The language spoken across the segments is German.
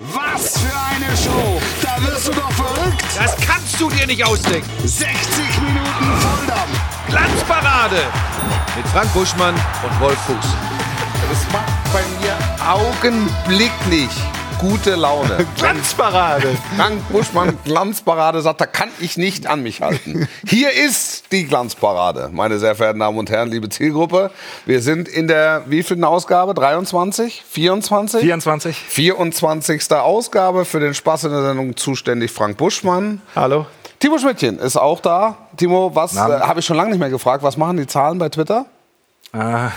Was für eine Show! Da wirst du doch verrückt! Das kannst du dir nicht ausdenken. 60 Minuten Volldampf! Glanzparade mit Frank Buschmann und Wolf Fuchs. Das macht bei mir augenblicklich gute Laune. Glanzparade. Frank Buschmann Glanzparade sagt, da kann ich nicht an mich halten. Hier ist die Glanzparade, meine sehr verehrten Damen und Herren, liebe Zielgruppe. Wir sind in der wievielten Ausgabe? 23? 24? 24. 24. Ausgabe für den Spaß in der Sendung zuständig Frank Buschmann. Hallo. Timo Schmidtchen ist auch da. Timo, was äh, habe ich schon lange nicht mehr gefragt? Was machen die Zahlen bei Twitter? Äh,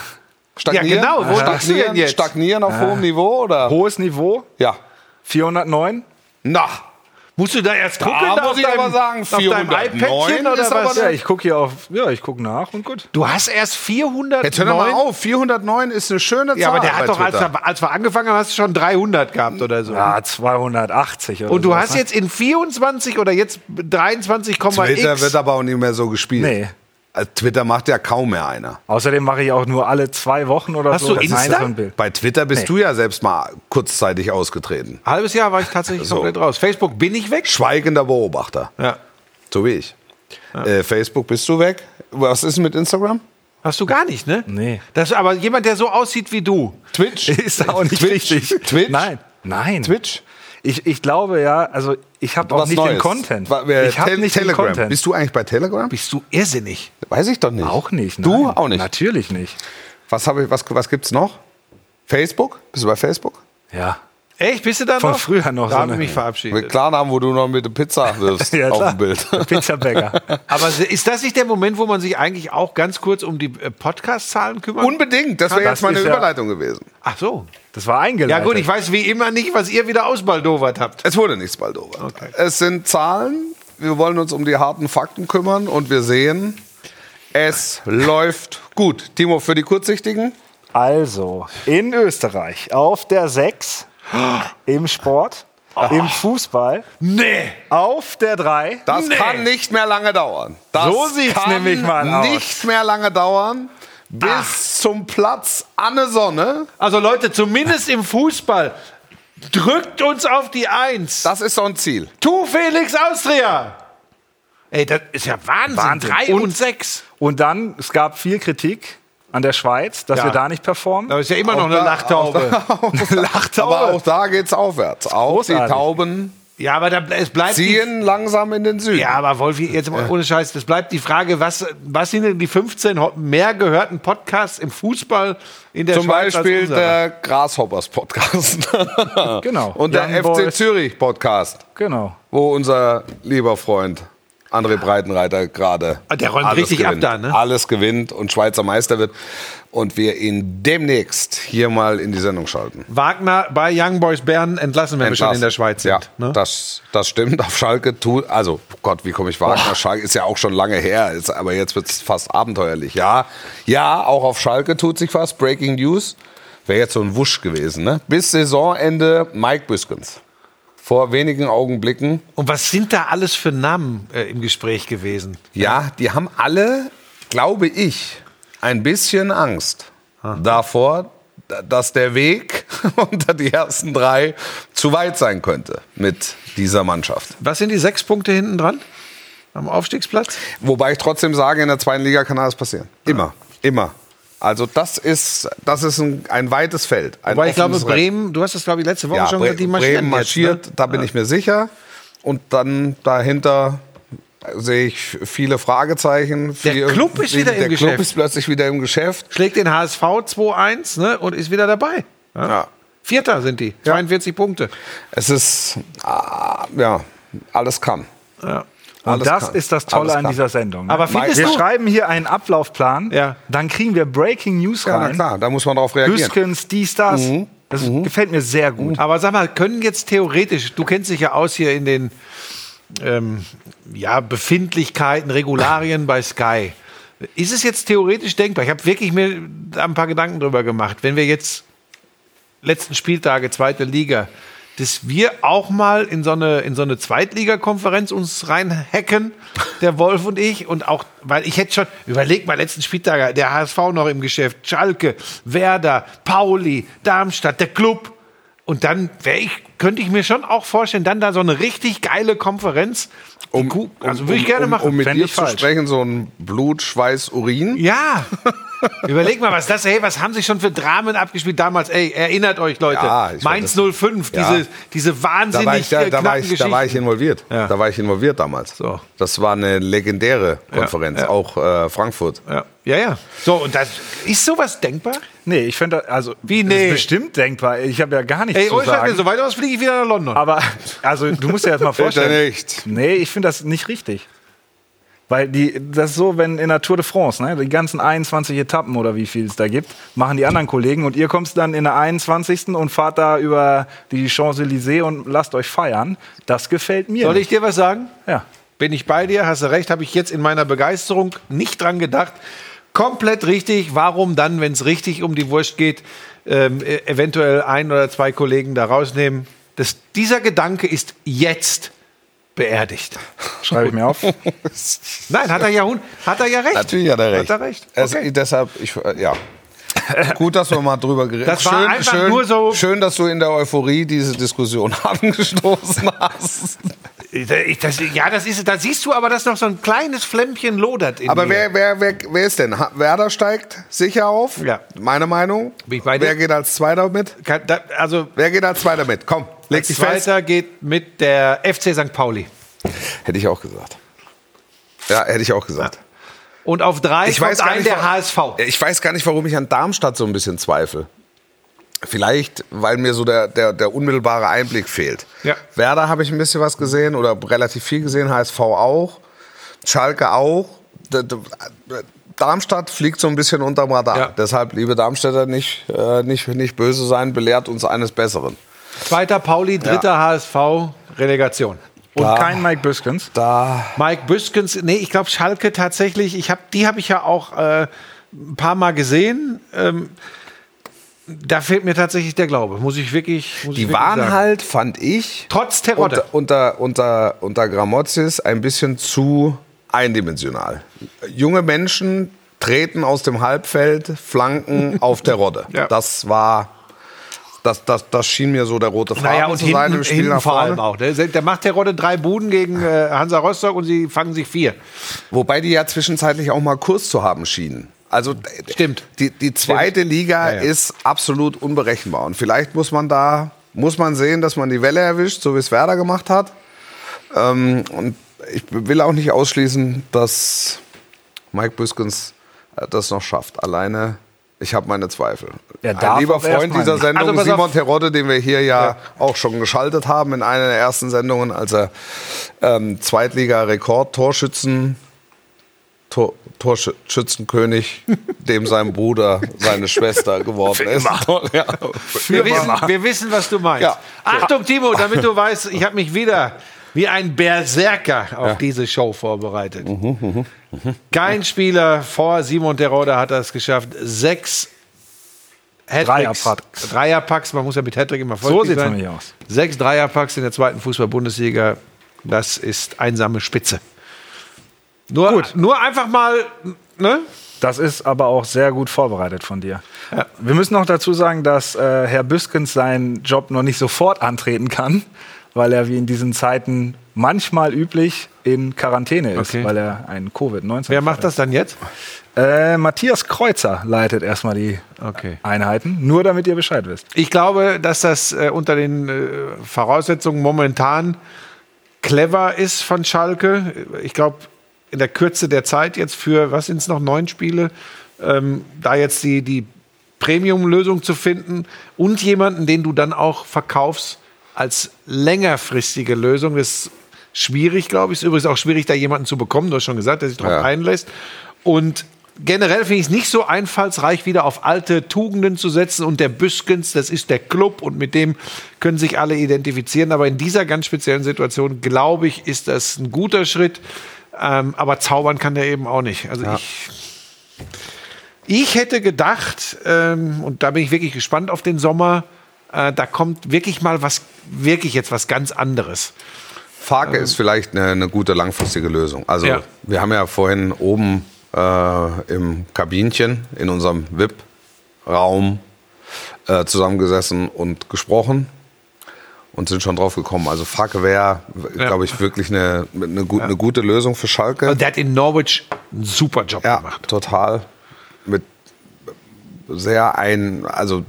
Stagnieren? Ja, genau. Wo denn Stagnieren, jetzt? stagnieren auf hohem Niveau oder? hohes Niveau, Ja. 409. Na, Musst du da erst gucken? Da muss ich deinem- aber sagen, auf deinem 409 iPadchen oder was? Ja, ich gucke hier auf. Ja, ich gucke nach und gut. Du hast erst 409. jetzt hör doch mal auf. 409 ist eine schöne Zahl. Ja, aber der hat doch, als, er- als wir angefangen haben, hast du schon 300 gehabt oder so. Ja, 280 oder Und du sowas, hast ne? jetzt in 24 oder jetzt 23,x. Twitter wird aber auch nicht mehr so gespielt. Nee. Also Twitter macht ja kaum mehr einer. Außerdem mache ich auch nur alle zwei Wochen oder Hast so. du das Insta? Bei Twitter bist Nee. du ja selbst mal kurzzeitig ausgetreten. Halbes Jahr war ich tatsächlich So. komplett raus. Facebook bin ich weg. Schweigender Beobachter. Ja. So wie ich. Äh, Facebook bist du weg. Was ist mit Instagram? Hast du gar nicht, ne? Nee. Das aber jemand, der so aussieht wie du. Twitch? Ist auch nicht Twitch? richtig. Twitch? Nein. Nein. Twitch? Ich, ich glaube ja, also ich habe auch nicht Neues. den Content. Ich habe nicht den Telegram. Content. Bist du eigentlich bei Telegram? Bist du irrsinnig? Weiß ich doch nicht. auch nicht. Du nein. auch nicht. Natürlich nicht. Was, ich, was, was gibt's noch? Facebook? Bist du bei Facebook? Ja. Echt? Bist du da Von noch? früher noch Da so habe ich mich Mit verabschiedet. Klarnamen, wo du noch mit der Pizza wirfst Ja, auf dem Bild. Pizzabäcker. Aber ist das nicht der Moment, wo man sich eigentlich auch ganz kurz um die äh, Podcast-Zahlen kümmert? Unbedingt, das wäre jetzt meine ja- Überleitung gewesen. Ach so. Das war eingeleitet. Ja gut, ich weiß wie immer nicht, was ihr wieder ausbaldowert habt. Es wurde nichts bald over. Es sind Zahlen, wir wollen uns um die harten Fakten kümmern und wir sehen, es läuft gut. Timo, für die Kurzsichtigen? Also, in Österreich auf der 6 im Sport, im Fußball, Nee. auf der 3. Das Nee. kann nicht mehr lange dauern. Das So sieht's nämlich mal aus. nicht mehr lange dauern. Bis zum Platz Anne Sonne. Also Leute, zumindest im Fußball, drückt uns auf die Eins. Das ist so ein Ziel. Tu Felix Austria. Ey, das ist ja Wahnsinn. Wahnsinn. Drei und, Und- sechs. Und dann, es gab viel Kritik an der Schweiz, dass Ja. wir da nicht performen. Da ist ja immer noch eine da- Lachtaube. Lachtaube. Aber auch da geht's aufwärts. Auch die Großartig. Tauben Ja, aber da, es bleibt die, ziehen langsam in den Süden. Ja, aber Wolfi, jetzt mal ohne Scheiß, das bleibt die Frage, was, was sind denn die 15 ho- mehr gehörten Podcasts im Fußball in der Zum Schweiz als Beispiel der Grasshoppers Podcast. Genau. Und der Young FC Boys. Zürich Podcast, Genau. wo unser lieber Freund André Breitenreiter gerade Ah, der räumt alles richtig ab gewinnt. da, ne? Alles gewinnt und Schweizer Meister wird. Und wir ihn demnächst hier mal in die Sendung schalten. Wagner bei Young Boys Bern entlassen, wenn wir schon in der Schweiz sind. Ja, ne? das, das stimmt. Auf Schalke tut, also oh Gott, wie komme ich Wagner? Schalke ist ja auch schon lange her, ist, aber jetzt wird es fast abenteuerlich. Ja, ja, auch auf Schalke tut sich was. Breaking News. Wäre jetzt so ein Wusch gewesen, ne? Bis Saisonende Mike Büskens. Vor wenigen Augenblicken. Und was sind da alles für Namen äh, im Gespräch gewesen? Ja, die haben alle, glaube ich, ein bisschen Angst davor, da- dass der Weg unter die ersten drei zu weit sein könnte mit dieser Mannschaft. Was sind die sechs Punkte hinten dran? Am Aufstiegsplatz? Wobei ich trotzdem sage, in der zweiten Liga kann alles passieren. Immer, immer. Also das ist, das ist ein, ein weites Feld. Ein Weil ich glaube, Rennen. Bremen, du hast das, glaube ich, letzte Woche ja, schon Bre gesagt, die marschieren Bremen marschiert, jetzt, ne? da bin ich mir sicher. Und dann dahinter sehe ich viele Fragezeichen. Der Viel- Club ist wieder im der Geschäft. Club ist plötzlich wieder im Geschäft. Schlägt den HSV 2-1 ne, und ist wieder dabei. Ja. Ja. Vierter sind die, 42 Punkte. Es ist, ah, ja, alles kann. Ja. Und Alles das kann. ist das Tolle Alles an kann. dieser Sendung. ne? Aber findest wir du- schreiben hier einen Ablaufplan, Ja. dann kriegen wir Breaking News Ja, na rein. klar, da muss man drauf reagieren. Büskens, dies, das. Das gefällt mir sehr gut. Aber sag mal, können jetzt theoretisch, du kennst dich ja aus hier in den ähm, ja, Befindlichkeiten, Regularien bei Sky. Ist es jetzt theoretisch denkbar? Ich habe wirklich mir ein paar Gedanken drüber gemacht. Wenn wir jetzt letzten Spieltage, zweite Liga, dass wir auch mal in so eine, in so eine Zweitligakonferenz uns reinhacken, der Wolf und ich. Und auch, weil ich hätte schon, überleg mal, letzten Spieltage, der HSV noch im Geschäft, Schalke, Werder, Pauli, Darmstadt, der Club. Und dann ich, könnte ich mir schon auch vorstellen, dann da so eine richtig geile Konferenz. Kuh- also würde ich gerne um, machen. Um mit Fänd dir zu sprechen, so ein Blut, Schweiß, Urin. Ja. Überleg mal, was das, hey, was haben sie schon für Dramen abgespielt damals? Ey, erinnert euch, Leute. Ja, ich Mainz weiß 05, Ja. diese, diese Da wahnsinnig war, ich, da, da, war knappen ich, da war ich involviert. Ja. Da war ich involviert damals. So. Das war eine legendäre Konferenz, ja. auch äh, Frankfurt. Ja. ja, ja. So, und das, ist sowas denkbar? Nee, ich finde, also, Wie, das nee? ist bestimmt denkbar. Ich habe ja gar nichts Ey, zu wenn sagen. so weiter aus fliege ich wieder nach London. Aber, also, du musst dir das mal vorstellen. nicht. Nee, ich finde das nicht richtig. Weil die, das ist so, wenn in der Tour de France, ne, die ganzen 21 Etappen oder wie viel es da gibt, machen die anderen Kollegen und ihr kommst dann in der 21. und fahrt da über die Champs-Élysées und lasst euch feiern. Das gefällt mir. Soll ich dir was sagen? Ja. Bin ich bei dir, hast du recht, habe ich jetzt in meiner Begeisterung nicht dran gedacht. Komplett richtig. Warum dann, wenn es richtig um die Wurst geht, ähm, e- eventuell ein oder zwei Kollegen da rausnehmen? Das, dieser Gedanke ist jetzt beerdigt. Schreibe ich mir auf. Nein, hat er ja, hat er ja recht. Natürlich hat er recht. Hat er recht. Es, Okay. deshalb, ich, ja. Gut, dass wir mal drüber geredet Das war schön, einfach schön, nur so- Schön, dass du in der Euphorie diese Diskussion angestoßen hast. Das, ja, das ist, da siehst du aber, dass noch so ein kleines Flämmchen lodert in Aber mir. wer, wer, wer, wer ist denn? Werder steigt sicher auf. Ja. Meine Meinung. Bin ich bei wer geht als Zweiter mit? Kann- da, also, Wer geht als Zweiter mit? Komm, leg dich fest. Zweiter geht mit der FC St. Pauli. Hätte ich auch gesagt. Ja, hätte ich auch gesagt. Und auf drei Ich kommt ein nicht, der HSV. ich weiß gar nicht, warum ich an Darmstadt so ein bisschen zweifle. Vielleicht, weil mir so der, der, der unmittelbare Einblick fehlt. Ja. Werder habe ich ein bisschen was gesehen oder relativ viel gesehen, HSV auch, Schalke auch. Darmstadt fliegt so ein bisschen unterm Radar. Ja. Deshalb, liebe Darmstädter, nicht, äh, nicht, nicht böse sein, belehrt uns eines Besseren. Zweiter Pauli, dritter HSV, Relegation. Und Da- kein Mike Biskens. Da Mike Büskens, nee, ich glaube Schalke tatsächlich, ich hab, die habe ich ja auch äh, ein paar Mal gesehen. Ähm, da fehlt mir tatsächlich der Glaube, muss ich wirklich muss ich Die wirklich waren sagen. halt, fand ich, Trotz Terodde. unter, unter, unter, unter Gramozis ein bisschen zu eindimensional. Junge Menschen treten aus dem Halbfeld, flanken auf der Rodde. Ja. Das war, das, das, das schien mir so der rote Faden Naja, und zu sein hinten, im Spiel hinten nach vor allem vorne. auch. Der, der macht Terodde drei Buden gegen äh, Hansa Rostock und sie fangen sich vier. Wobei die ja zwischenzeitlich auch mal Kurs zu haben schienen. Also Stimmt. Die, die zweite Liga Ja, ja. ist absolut unberechenbar. Und vielleicht muss man da muss man sehen, dass man die Welle erwischt, so wie es Werder gemacht hat. Ähm, und ich will auch nicht ausschließen, dass Mike Büskens äh, das noch schafft. Alleine, ich habe meine Zweifel. Er darf Ein lieber Freund dieser. Sendung, Also Simon. Terodde, den wir hier ja, auch schon geschaltet haben in einer der ersten Sendungen, als er ähm, Zweitliga-Rekord-Torschützen Tor, Torschützenkönig, dem sein Bruder seine Schwester geworden ist. Ja. Wir wissen, wir wissen, was du meinst. Ja. Achtung, Timo, damit du weißt, ich habe mich wieder wie ein Berserker auf diese Show vorbereitet. Mhm, Kein Spieler vor Simon Terodde hat das geschafft. Sechs Hattricks. Dreierpacks. Dreierpacks, man muss ja mit Hattrick immer So vorsichtig sieht es sein. aus. Sechs Dreierpacks in der zweiten Fußball-Bundesliga, das ist einsame Spitze. Nur, Gut. nur einfach mal, ne? Das ist aber auch sehr gut vorbereitet von dir. Wir müssen noch dazu sagen, dass äh, Herr Büskens seinen Job noch nicht sofort antreten kann, weil er wie in diesen Zeiten manchmal üblich in Quarantäne ist, Okay. weil er einen Covid-19 Wer macht das dann jetzt? Äh, Matthias Kreuzer leitet erstmal die Okay. Einheiten, nur damit ihr Bescheid wisst. Ich glaube, dass das äh, unter den äh, Voraussetzungen momentan clever ist von Schalke. Ich glaube, in der Kürze der Zeit jetzt für, was sind es noch, neun Spiele, ähm, da jetzt die, die Premium-Lösung zu finden und jemanden, den du dann auch verkaufst als längerfristige Lösung. Das ist schwierig, glaube ich. Ist übrigens auch schwierig, da jemanden zu bekommen. Du hast schon gesagt, der sich darauf Ja. einlässt. Und generell finde ich es nicht so einfallsreich, wieder auf alte Tugenden zu setzen. Und der Büskens, das ist der Club und mit dem können sich alle identifizieren. Aber in dieser ganz speziellen Situation, glaube ich, ist das ein guter Schritt. Ähm, aber zaubern kann der eben auch nicht. Also ich. Ich hätte gedacht, ähm, und da bin ich wirklich gespannt auf den Sommer, äh, da kommt wirklich mal was, wirklich jetzt was ganz anderes. Farke ist vielleicht eine, eine gute langfristige Lösung. Also Ja. wir haben ja vorhin oben äh, im Kabinchen in unserem VIP-Raum äh, zusammengesessen und gesprochen und sind schon drauf gekommen. Also Farke wäre, glaube ich, wirklich eine, eine, gut, eine gute Lösung für Schalke. Und der hat in Norwich einen super Job Ja, gemacht. total. Mit sehr ein, also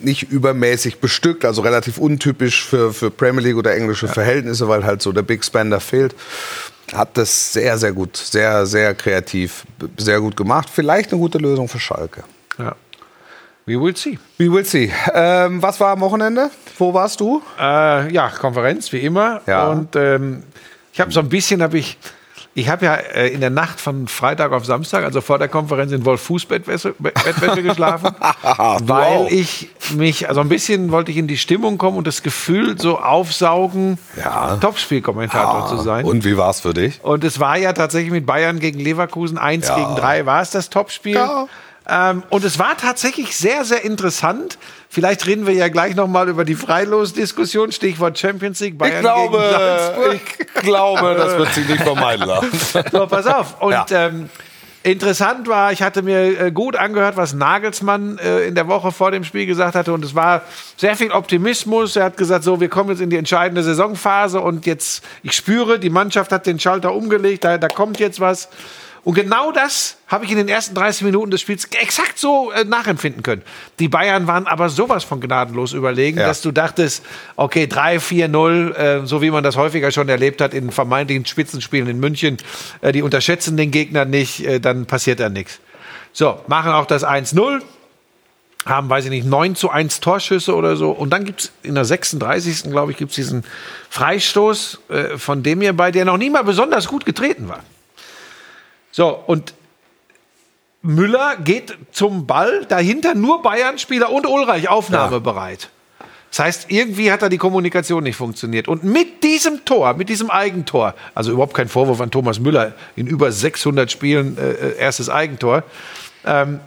nicht übermäßig bestückt, also relativ untypisch für, für Premier League oder englische Verhältnisse, weil halt so der Big Spender fehlt. Hat das sehr, sehr gut, sehr, sehr kreativ, sehr gut gemacht. Vielleicht eine gute Lösung für Schalke. Ja. We will see. We will see. Ähm, was war am Wochenende? Wo warst du? Äh, ja, Konferenz, wie immer. Ja. Und ähm, ich habe so ein bisschen, habe ich, ich habe ja äh, in der Nacht von Freitag auf Samstag, also vor der Konferenz in Wolf Fußbettwäsche Bettwäsche geschlafen, weil auch. ich mich, also ein bisschen wollte ich in die Stimmung kommen und das Gefühl so aufsaugen, Ja. Topspielkommentator zu sein. Und wie war es für dich? Und es war ja tatsächlich mit Bayern gegen Leverkusen 1 Ja. gegen 3 war es das Topspiel. Ja. Ähm, und es war tatsächlich sehr, sehr interessant. Vielleicht reden wir ja gleich nochmal über die Freilos-Diskussion, Stichwort Champions League, Bayern Ich glaube, gegen Salzburg. ich glaube, das wird sich nicht vermeiden lassen. So, pass auf. Und Ja. ähm, interessant war, ich hatte mir äh, gut angehört, was Nagelsmann äh, in der Woche vor dem Spiel gesagt hatte. Und es war sehr viel Optimismus. Er hat gesagt, so, wir kommen jetzt in die entscheidende Saisonphase und jetzt, ich spüre, die Mannschaft hat den Schalter umgelegt, da, da kommt jetzt was. Und genau das habe ich in den ersten 30 Minuten des Spiels exakt so äh, nachempfinden können. Die Bayern waren aber sowas von gnadenlos überlegen, Ja. dass du dachtest, okay, 3, 4, 0, äh, so wie man das häufiger schon erlebt hat in vermeintlichen Spitzenspielen in München, äh, die unterschätzen den Gegner nicht, äh, dann passiert da nichts. So, machen auch das 1-0, haben, weiß ich nicht, 9 zu 1 Torschüsse oder so. Und dann gibt es in der 36. glaube ich, gibt es diesen Freistoß äh, von dem hier bei, der noch nie mal besonders gut getreten war. So, und Müller geht zum Ball, dahinter nur Bayern-Spieler und Ulreich aufnahmebereit. Das heißt, irgendwie hat da die Kommunikation nicht funktioniert. Und mit diesem Tor, mit diesem Eigentor, also überhaupt kein Vorwurf an Thomas Müller, in über 600 Spielen äh, äh, erstes Eigentor, ähm,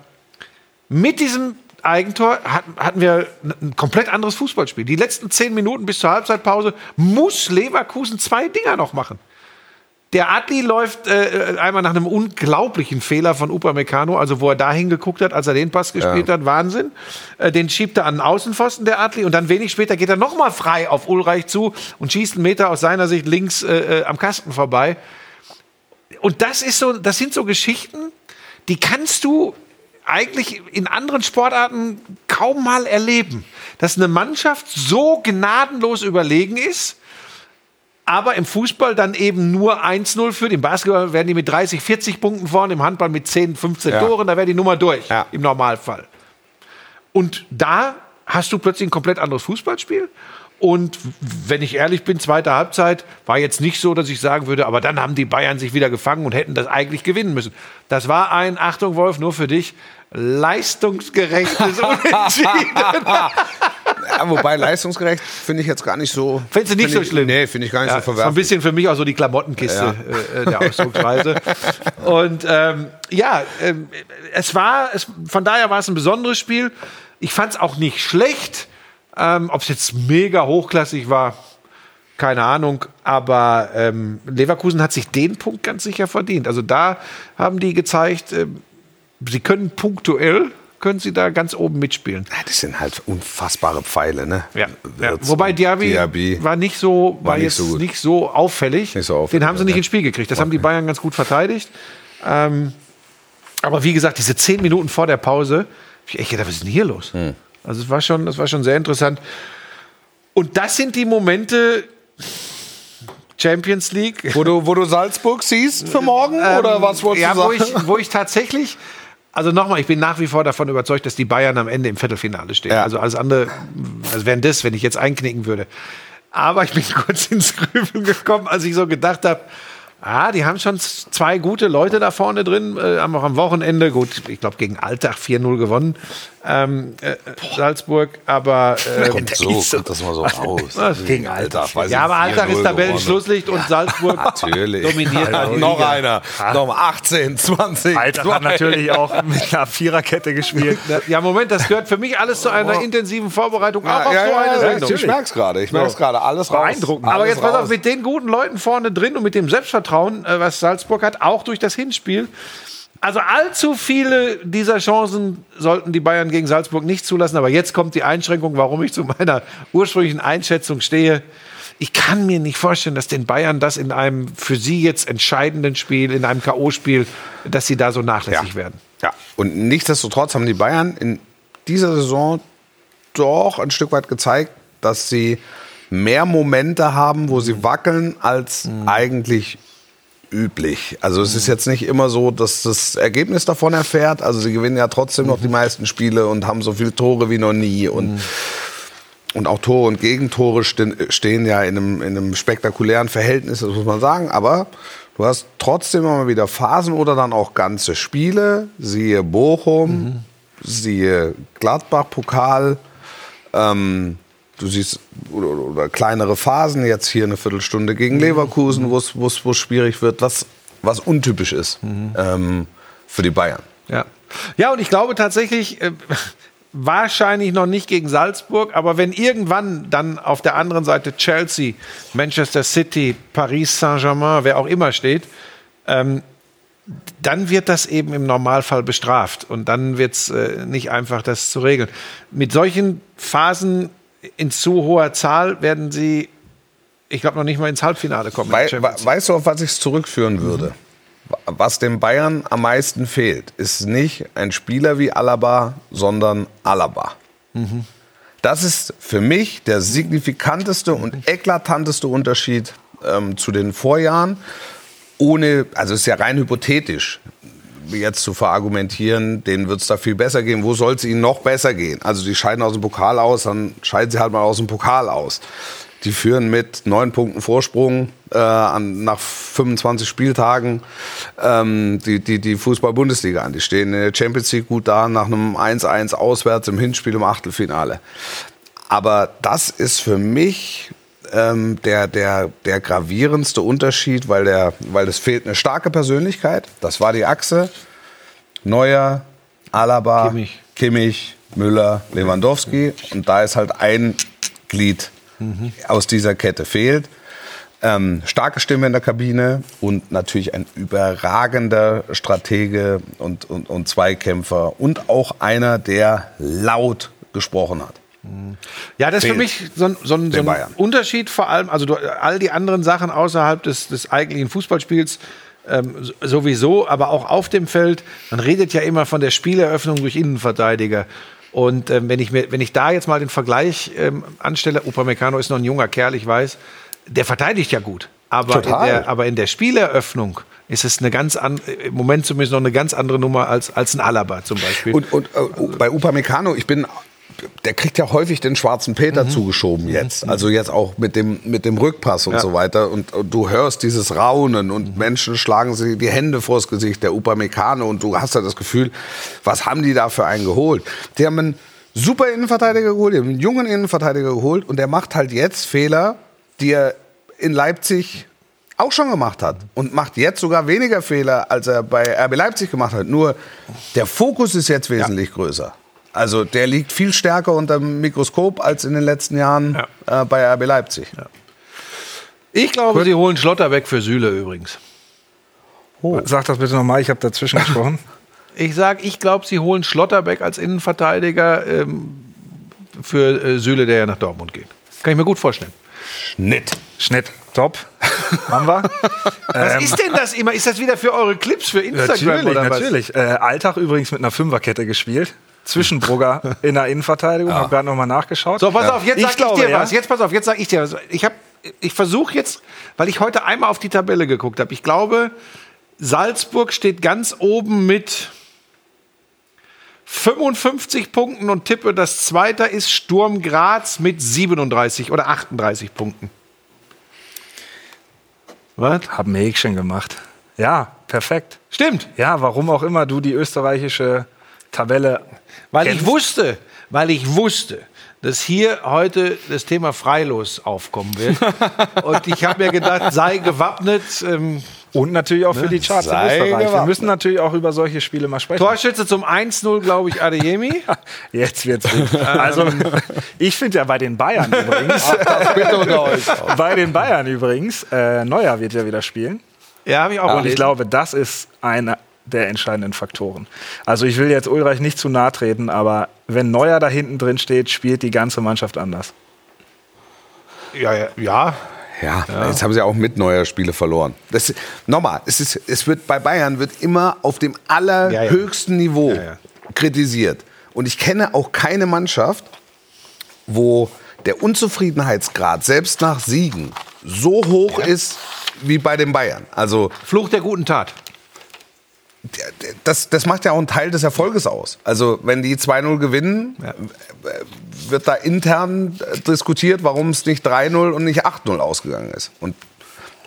mit diesem Eigentor hat, hatten wir ein komplett anderes Fußballspiel. Die letzten zehn Minuten bis zur Halbzeitpause muss Leverkusen zwei Dinger noch machen. Der Adli läuft äh, einmal nach einem unglaublichen Fehler von Upamecano, also wo er da hingeguckt hat, als er den Pass gespielt hat, Wahnsinn. Äh, den schiebt er an den Außenpfosten, der Adli, und dann wenig später geht er nochmal frei auf Ulreich zu und schießt einen Meter aus seiner Sicht links äh, äh, am Kasten vorbei. Und das ist so, das sind so Geschichten, die kannst du eigentlich in anderen Sportarten kaum mal erleben. Dass eine Mannschaft so gnadenlos überlegen ist, aber im Fußball dann eben nur 1-0 führt. Im Basketball werden die mit 30, 40 Punkten vorne, im Handball mit 10, 15 Ja. Toren, da wäre die Nummer durch Ja. im Normalfall. Und da hast du plötzlich ein komplett anderes Fußballspiel. Und wenn ich ehrlich bin, zweite Halbzeit war jetzt nicht so, dass ich sagen würde, aber dann haben die Bayern sich wieder gefangen und hätten das eigentlich gewinnen müssen. Das war ein, Achtung Wolf, nur für dich, leistungsgerechtes Unentschieden. Ja, wobei leistungsgerecht finde ich jetzt gar nicht so. Findest du nicht find so ich, schlimm? Nee, finde ich gar nicht Ja, so ist so ein verwerflich. bisschen für mich auch so die Klamottenkiste äh, äh, der Ausdrucksweise. Und ähm, ja, ähm, es war, es, von daher war es ein besonderes Spiel. Ich fand es auch nicht schlecht. Ähm, Ob es jetzt mega hochklassig war, keine Ahnung. Aber ähm, Leverkusen hat sich den Punkt ganz sicher verdient. Also da haben die gezeigt, ähm, sie können punktuell, können sie da ganz oben mitspielen. Ja, das sind halt unfassbare Pfeile, ne? Ja, ja. Wobei Diaby, Diaby. war nicht so, war, nicht jetzt so nicht so auffällig. Nicht so auffällig, Den haben sie nicht ja. ins Spiel gekriegt. Das haben die Bayern ganz gut verteidigt. Ähm, aber wie gesagt, diese zehn Minuten vor der Pause, hab ich echt gedacht, was ist denn hier los? Hm. Also es war schon, das war schon sehr interessant. Und das sind die Momente Champions League. Wo du, wo du Salzburg siehst für morgen? oder was wolltest ja, du wo sagen? ich, wo ich tatsächlich, also nochmal, ich bin nach wie vor davon überzeugt, dass die Bayern am Ende im Viertelfinale stehen. Ja. Also alles andere, also wären das, wenn ich jetzt einknicken würde. Aber ich bin kurz ins Grübeln gekommen, als ich so gedacht habe, ah, die haben schon zwei gute Leute da vorne drin, äh, haben auch am Wochenende, gut, ich glaube gegen Alltag 4-0 gewonnen, ähm, äh, Salzburg, aber äh, Kommt so, kommt das mal so raus. Was? Gegen Alltag. weiß ja, aber Alltag 4-0 ist Tabellenschlusslicht und Salzburg Natürlich. dominiert Ja, die noch Liga. einer. Noch 18, 20. Alter hat natürlich auch mit einer Viererkette gespielt. Ja, Moment, das gehört für mich alles zu einer intensiven Vorbereitung, auch auf Ja, so ja, eine ja, Sendung. ich merk's gerade. Ich merk's gerade. Alles raus. Beeindruckend. Aber jetzt pass auf, mit den guten Leuten vorne drin und mit dem Selbstvertrauen, äh, was Salzburg hat, auch durch das Hinspiel, Also allzu viele dieser Chancen sollten die Bayern gegen Salzburg nicht zulassen. Aber jetzt kommt die Einschränkung, warum ich zu meiner ursprünglichen Einschätzung stehe. Ich kann mir nicht vorstellen, dass den Bayern das in einem für sie jetzt entscheidenden Spiel, in einem K.O.-Spiel, dass sie da so nachlässig werden. Ja, und nichtsdestotrotz haben die Bayern in dieser Saison doch ein Stück weit gezeigt, dass sie mehr Momente haben, wo sie wackeln, als eigentlich üblich. Also es ist jetzt nicht immer so, dass das Ergebnis davon erfährt. Also sie gewinnen ja trotzdem noch die meisten Spiele und haben so viele Tore wie noch nie. Und, und auch Tore und Gegentore stehen, ja in einem, in einem spektakulären Verhältnis, das muss man sagen. Aber du hast trotzdem immer wieder Phasen oder dann auch ganze Spiele. Siehe Bochum, siehe Gladbach-Pokal. Ähm, du siehst oder, oder kleinere Phasen, jetzt hier eine Viertelstunde gegen Leverkusen, wo es wo es- schwierig wird, was, was untypisch ist ähm, für die Bayern. Ja. Ja, und ich glaube tatsächlich, äh, wahrscheinlich noch nicht gegen Salzburg, aber wenn irgendwann dann auf der anderen Seite Chelsea, Manchester City, Paris Saint-Germain, wer auch immer steht, ähm, dann wird das eben im Normalfall bestraft und dann wird es äh, nicht einfach, das zu regeln. Mit solchen Phasen in zu hoher Zahl werden sie, ich glaube, noch nicht mal ins Halbfinale kommen. Wei weißt du, auf was ich es zurückführen würde? Was dem Bayern am meisten fehlt, ist nicht ein Spieler wie Alaba, sondern Alaba. Das ist für mich der signifikanteste und eklatanteste Unterschied ähm, zu den Vorjahren. Ohne, also es ist ja rein hypothetisch, jetzt zu verargumentieren, denen wird es da viel besser gehen. Wo soll es ihnen noch besser gehen? Also die scheiden aus dem Pokal aus, dann scheiden sie halt mal aus dem Pokal aus. Die führen mit neun Punkten Vorsprung äh, an, nach 25 Spieltagen ähm, die, die, die Fußball-Bundesliga an. Die stehen in der Champions League gut da nach einem 1-1 auswärts im Hinspiel im Achtelfinale. Aber das ist für mich ähm, der, der, der gravierendste Unterschied, weil, der, weil es fehlt eine starke Persönlichkeit. Das war die Achse. Neuer, Alaba, Kimmich. Kimmich, Müller, Lewandowski. Und da ist halt ein Glied aus dieser Kette fehlt. Ähm, starke Stimme in der Kabine und natürlich ein überragender Stratege und, und, und Zweikämpfer und auch einer, der laut gesprochen hat. Ja, das ist für mich so ein, so ein, so ein. Unterschied vor allem, also du, all die anderen Sachen außerhalb des, des eigentlichen Fußballspiels ähm, so- sowieso, aber auch auf dem Feld. Man redet ja immer von der Spieleröffnung durch Innenverteidiger. Und ähm, wenn, ich mir, wenn ich da jetzt mal den Vergleich ähm, anstelle, Upamecano ist noch ein junger Kerl, ich weiß, der verteidigt ja gut. Aber, in Total. der, aber in der Spieleröffnung ist es eine ganz an, im Moment zumindest noch eine ganz andere Nummer als, als ein Alaba zum Beispiel. Und, und äh, bei Upamecano, ich bin, der kriegt ja häufig den schwarzen Peter Mhm. zugeschoben jetzt. Also jetzt auch mit dem, mit dem Rückpass und so weiter. Und, und du hörst dieses Raunen und Mhm. Menschen schlagen sich die Hände vors Gesicht, der Upamecano. Und du hast ja das Gefühl, was haben die da für einen geholt? Die haben einen super Innenverteidiger geholt, die haben einen jungen Innenverteidiger geholt. Und der macht halt jetzt Fehler, die er in Leipzig auch schon gemacht hat und macht jetzt sogar weniger Fehler, als er bei RB Leipzig gemacht hat. Nur der Fokus ist jetzt wesentlich größer. Also der liegt viel stärker unter dem Mikroskop als in den letzten Jahren äh, bei RB Leipzig. ich glaube, sie holen Schlotterbeck für Süle übrigens. Sag das bitte nochmal, ich habe dazwischen gesprochen. Ich sage, ich glaube, sie holen Schlotterbeck als Innenverteidiger ähm, für äh, Süle, der ja nach Dortmund geht. Kann ich mir gut vorstellen. Schnitt. Schnitt, top. Haben wir. Was ist denn das immer? Ist das wieder für eure Clips für Instagram Natürlich, oder was? natürlich. Äh, Alltag übrigens mit einer Fünferkette gespielt. Zwischen Brugger in der Innenverteidigung. Hab gerade nochmal nachgeschaut. So, pass auf, jetzt Ich sag ich, glaube, dir ja. was. Jetzt pass auf, jetzt sag ich dir was. Ich habe ich versuche jetzt, weil ich heute einmal auf die Tabelle geguckt habe. Ich glaube, Salzburg steht ganz oben mit 55 Punkten und tippe, das zweite ist Sturm Graz mit 37 oder 38 Punkten. Was? Hab Mäkchen gemacht. Ja, perfekt. Stimmt. Ja, warum auch immer du die österreichische Tabelle Weil ich kennst. wusste, weil ich wusste, dass hier heute das Thema Freilos aufkommen wird. Und ich habe mir gedacht, sei gewappnet. Ähm, Und natürlich auch für die Charts in Sei Österreich. Wir gewappnet. müssen natürlich auch über solche Spiele mal sprechen. Torschütze zum 1-0, glaube ich, Adeyemi. Jetzt wird's gut. Also, ich finde ja bei den Bayern übrigens, bei den Bayern übrigens, äh, Neuer wird ja wieder spielen. Ja, habe ich auch Und gelesen. ich glaube, das ist eine der entscheidenden Faktoren. Also ich will jetzt Ulreich nicht zu nahe treten, aber wenn Neuer da hinten drin steht, spielt die ganze Mannschaft anders. Ja, ja, ja. Ja, jetzt haben sie auch mit neuer Spiele verloren. Das, nochmal, es, ist, es wird bei Bayern wird immer auf dem allerhöchsten Niveau Ja, ja. kritisiert. Und ich kenne auch keine Mannschaft, wo der Unzufriedenheitsgrad selbst nach Siegen so hoch ist wie bei den Bayern. Also Fluch der guten Tat. Das, das macht ja auch einen Teil des Erfolges aus. Also wenn die 2-0 gewinnen, Ja. wird da intern diskutiert, warum es nicht 3-0 und nicht 8-0 ausgegangen ist. Und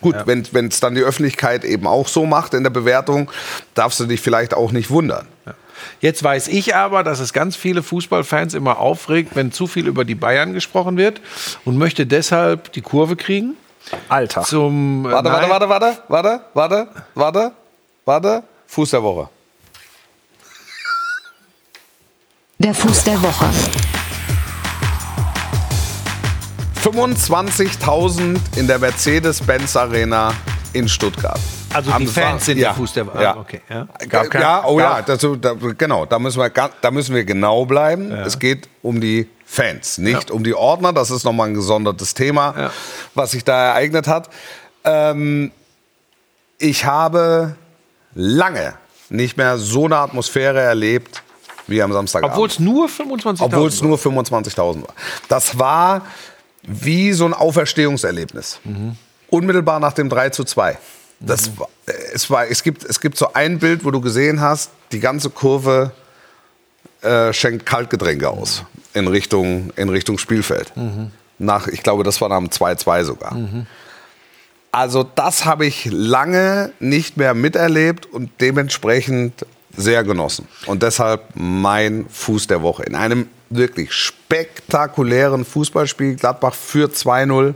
gut, wenn es dann die Öffentlichkeit eben auch so macht in der Bewertung, darfst du dich vielleicht auch nicht wundern. Jetzt weiß ich aber, dass es ganz viele Fußballfans immer aufregt, wenn zu viel über die Bayern gesprochen wird und möchte deshalb die Kurve kriegen Alter. zum äh, Warte, warte, warte, warte, warte, warte, warte, warte. Fuß der Woche. Der Fuß der Woche. 25.000 in der Mercedes-Benz Arena in Stuttgart. Also Am die Fans sind ja. der Fuß der Woche. Ja. Ah, okay, ja. Gab ja, oh ja, dazu, da, genau, da müssen, wir, da müssen wir genau bleiben. Es geht um die Fans, nicht um die Ordner. Das ist nochmal ein gesondertes Thema, Ja. was sich da ereignet hat. Ähm, ich habe lange nicht mehr so eine Atmosphäre erlebt wie am Samstagabend. Obwohl es nur 25.000 Obwohl es nur 25.000 war. Das war wie so ein Auferstehungserlebnis. Unmittelbar nach dem 3 zu 2. Das war, äh, es, war, es, gibt, es gibt so ein Bild, wo du gesehen hast, die ganze Kurve äh, schenkt Kaltgetränke aus in Richtung, in Richtung Spielfeld. Nach, ich glaube, das war nach dem 2-2 sogar. Also das habe ich lange nicht mehr miterlebt und dementsprechend sehr genossen. Und deshalb mein Fuß der Woche. In einem wirklich spektakulären Fußballspiel. Gladbach führt 2-0.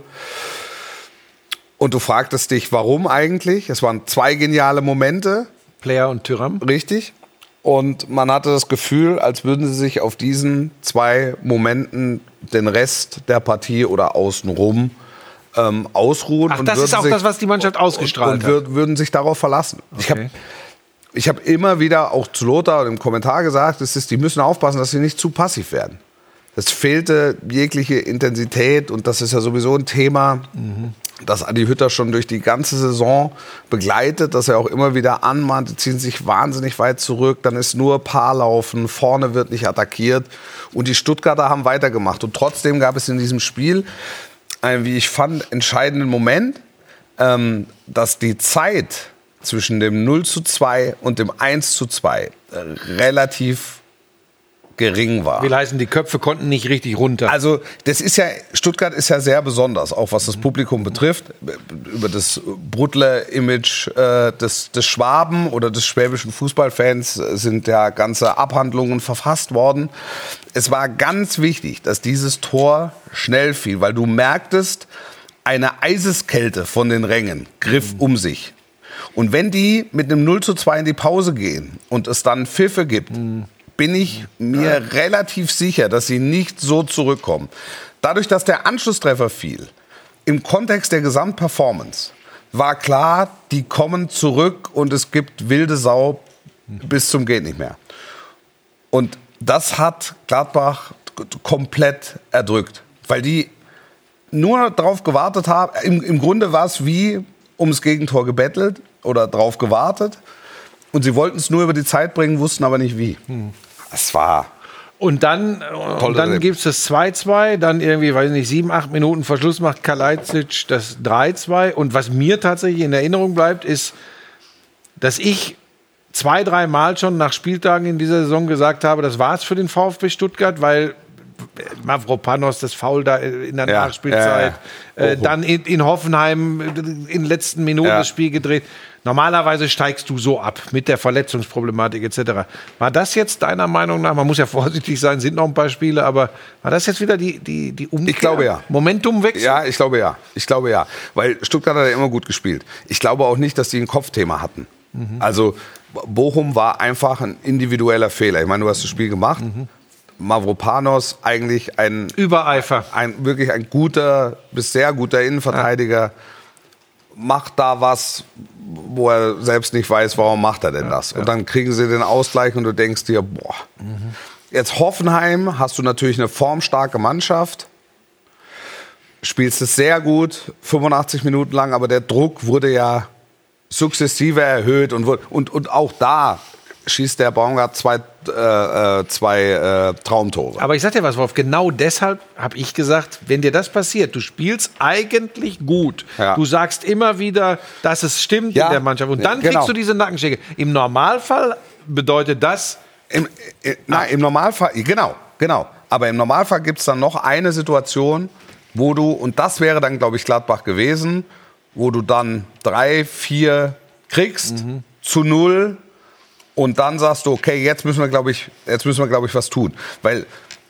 Und du fragtest dich, warum eigentlich? Es waren zwei geniale Momente, Player und Tyram. richtig. Und man hatte das Gefühl, als würden sie sich auf diesen zwei Momenten den Rest der Partie oder außenrum ähm, ausruhen. Ach, und das ist auch das, was die Mannschaft ausgestrahlt und, hat. und würd, würden sich darauf verlassen. Ich Okay. habe ich hab immer wieder auch zu Lothar im Kommentar gesagt, es ist, die müssen aufpassen, dass sie nicht zu passiv werden. Es fehlte jegliche Intensität und das ist ja sowieso ein Thema, das Adi Hütter schon durch die ganze Saison begleitet, dass er auch immer wieder anmahnt, die ziehen sich wahnsinnig weit zurück, dann ist nur Paarlaufen, vorne wird nicht attackiert und die Stuttgarter haben weitergemacht und trotzdem gab es in diesem Spiel einen, wie ich fand, entscheidenden Moment, ähm, dass die Zeit zwischen dem 0 zu 2 und dem 1 zu 2 äh, relativ gering war. Will heißen, die Köpfe konnten nicht richtig runter. Also das ist ja, Stuttgart ist ja sehr besonders, auch was das Publikum betrifft. Über das Brudler-Image äh, des, des Schwaben oder des schwäbischen Fußballfans sind ja ganze Abhandlungen verfasst worden. Es war ganz wichtig, dass dieses Tor schnell fiel, weil du merktest, eine Eiseskälte von den Rängen griff um sich. Und wenn die mit einem 0 zu 2 in die Pause gehen und es dann Pfiffe gibt, bin ich mir relativ sicher, dass sie nicht so zurückkommen. Dadurch, dass der Anschlusstreffer fiel, im Kontext der Gesamtperformance, war klar, die kommen zurück und es gibt wilde Sau bis zum geht nicht mehr. Und das hat Gladbach komplett erdrückt, weil die nur darauf gewartet haben. Im, Im Grunde war es wie ums Gegentor gebettelt oder drauf gewartet. Und sie wollten es nur über die Zeit bringen, wussten aber nicht wie. Es war. Und dann, und Tolle dann gibt es das 2-2, dann irgendwie, weiß ich nicht, sieben, acht Minuten Verschluss macht Kalajdzic das 3-2. Und was mir tatsächlich in Erinnerung bleibt, ist, dass ich zwei, drei Mal schon nach Spieltagen in dieser Saison gesagt habe, das war's für den VfB Stuttgart, weil Mavropanos, das Foul da in der Ja, Nachspielzeit, ja, ja. Äh, dann in, in Hoffenheim in den letzten Minuten das Spiel gedreht. Normalerweise steigst du so ab mit der Verletzungsproblematik etc. War das jetzt deiner Meinung nach, man muss ja vorsichtig sein, sind noch ein paar Spiele, aber war das jetzt wieder die, die, die Umkehr? Ich glaube ja. Momentumwechsel? Ja, ich glaube ja. Ich glaube ja. Weil Stuttgart hat ja immer gut gespielt. Ich glaube auch nicht, dass die ein Kopfthema hatten. Also Bochum war einfach ein individueller Fehler. Ich meine, du hast das Spiel gemacht. Mavropanos eigentlich ein, Übereifer. ein wirklich ein guter bis sehr guter Innenverteidiger. Macht da was, wo er selbst nicht weiß, warum macht er denn das. Und dann kriegen sie den Ausgleich und du denkst dir, boah. Jetzt Hoffenheim hast du natürlich eine formstarke Mannschaft. Spielst es sehr gut, 85 Minuten lang, aber der Druck wurde ja sukzessive erhöht und, und, und auch da schießt der Baumgart zwei, äh, äh, zwei äh, Traumtore. Aber ich sag dir was, Wolf, genau deshalb habe ich gesagt, wenn dir das passiert, du spielst eigentlich gut. Ja. Du sagst immer wieder, dass es stimmt Ja. in der Mannschaft. Und dann Genau. kriegst du diese Nackenschläge. Im Normalfall bedeutet das, Im, äh, nein, im Normalfall, genau, genau. Aber im Normalfall gibt es dann noch eine Situation, wo du, und das wäre dann, glaube ich, Gladbach gewesen, wo du dann drei, vier kriegst zu null und dann sagst du, okay, jetzt müssen wir, glaube ich, jetzt müssen wir, glaube ich, was tun. Weil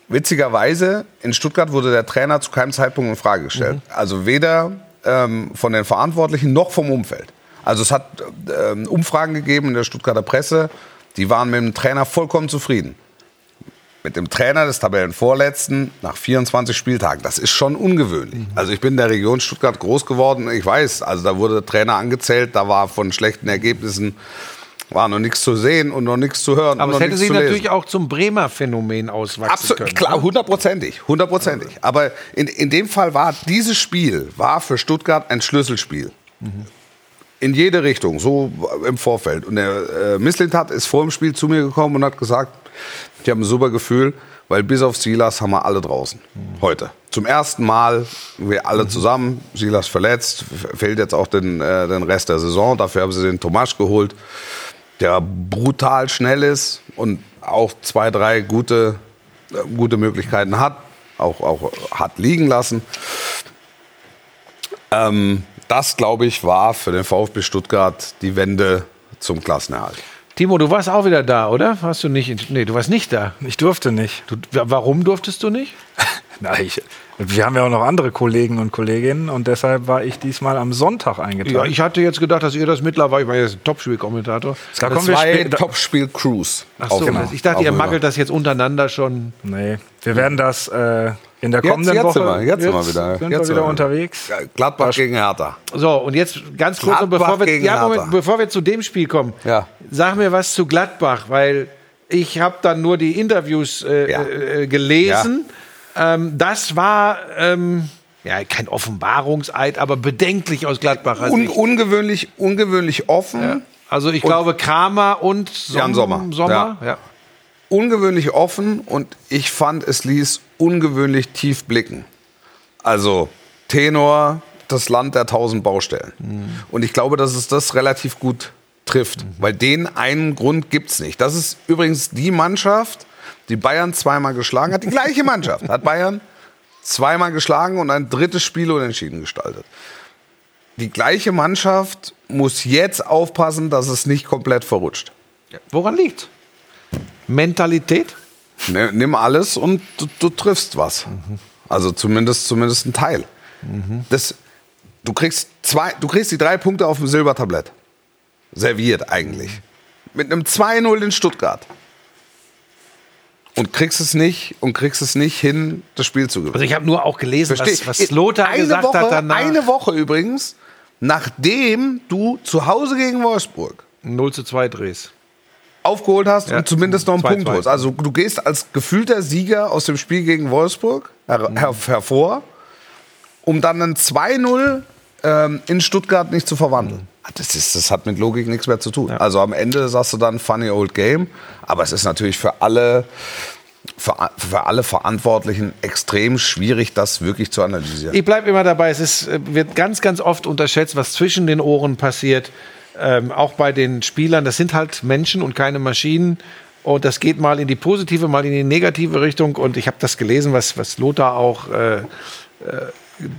witzigerweise in Stuttgart wurde der Trainer zu keinem Zeitpunkt in Frage gestellt. Also weder ähm, von den Verantwortlichen noch vom Umfeld. Also es hat ähm, Umfragen gegeben in der Stuttgarter Presse, die waren mit dem Trainer vollkommen zufrieden. Mit dem Trainer des Tabellenvorletzten nach 24 Spieltagen. Das ist schon ungewöhnlich. Also ich bin in der Region Stuttgart groß geworden. Ich weiß, also da wurde der Trainer angezählt, da war von schlechten Ergebnissen war noch nichts zu sehen und noch nichts zu hören. aber und es noch hätte sich natürlich auch zum Bremer Phänomen auswachsen Absolut, können. klar, ne? hundertprozentig, hundertprozentig. Aber in, in dem Fall war dieses Spiel war für Stuttgart ein Schlüsselspiel. In jede Richtung, so im Vorfeld. Und der äh, Misslintat ist vor dem Spiel zu mir gekommen und hat gesagt, ich habe ein super Gefühl, weil bis auf Silas haben wir alle draußen. Heute. Zum ersten Mal, wir alle zusammen. Silas verletzt, fehlt jetzt auch den, äh, den Rest der Saison. Dafür haben sie den Tomasch geholt der brutal schnell ist und auch zwei, drei gute, äh, gute Möglichkeiten hat, auch, auch hat liegen lassen. Ähm, das, glaube ich, war für den VfB Stuttgart die Wende zum Klassenerhalt. Timo, du warst auch wieder da, oder? Warst du nicht? Nee, du warst nicht da. Ich durfte nicht. Du, warum durftest du nicht? Na, ich, wir haben ja auch noch andere Kollegen und Kolleginnen und deshalb war ich diesmal am Sonntag Ja, eingetragen. ich hatte jetzt gedacht, dass ihr das mittlerweile, ich meine, jetzt ein Topspielkommentator. kommen wir Zwei. Topspiel-Crews. Ach so, Auf- ich dachte, ihr magelt das jetzt untereinander schon. Nee, wir werden das äh, in der Jetzt- kommenden jetzt Woche. sind wir- jetzt sind wir wieder- sind jetzt wir wieder unterwegs. Ja, Gladbach gegen Hertha. So, und jetzt ganz kurz, bevor wir, ja, Moment, bevor wir zu dem Spiel kommen, Ja. sag mir was zu Gladbach, weil ich habe dann nur die Interviews äh, Ja. äh, gelesen. Ähm, das war ähm, ja kein Offenbarungseid, aber bedenklich aus Gladbacher Un Sicht. ungewöhnlich, ungewöhnlich offen. Also ich glaube Kramer und Som Jan Sommer. Sommer ja. ungewöhnlich offen und ich fand, es ließ ungewöhnlich tief blicken. Also Tenor, das Land der tausend Baustellen. Und ich glaube, dass es das relativ gut trifft, weil den einen Grund gibt es nicht. Das ist übrigens die Mannschaft, die Bayern zweimal geschlagen hat. Die gleiche Mannschaft hat Bayern zweimal geschlagen und ein drittes Spiel unentschieden gestaltet. Die gleiche Mannschaft muss jetzt aufpassen, dass es nicht komplett verrutscht. Woran liegt? Mentalität? Ne, nimm alles und du, du triffst was. Also zumindest, zumindest ein Teil. Das, du, kriegst zwei, du kriegst die drei Punkte auf dem Silbertablett. Serviert eigentlich. Mit einem 2-0 in Stuttgart. Und kriegst es nicht und kriegst es nicht hin, das Spiel zu gewinnen. Also ich habe nur auch gelesen, Versteh- was, was Lothar eine gesagt Woche, hat danach. Eine Woche übrigens, nachdem du zu Hause gegen Wolfsburg 0 zu 2 drehst. aufgeholt hast Ja, und zumindest noch einen 2-2. Punkt holst. Also du gehst als gefühlter Sieger aus dem Spiel gegen Wolfsburg her Mhm. her hervor, um dann ein 2-0 ähm, in Stuttgart nicht zu verwandeln. Das, ist, das hat mit Logik nichts mehr zu tun. Also am Ende sagst du dann funny old game, aber es ist natürlich für alle, für, für alle Verantwortlichen extrem schwierig, das wirklich zu analysieren. Ich bleibe immer dabei, es ist, äh, wird ganz, ganz oft unterschätzt, was zwischen den Ohren passiert. Ähm, auch bei den Spielern, das sind halt Menschen und keine Maschinen. Und das geht mal in die positive, mal in die negative Richtung. Und ich habe das gelesen, was, was Lothar auch äh, äh,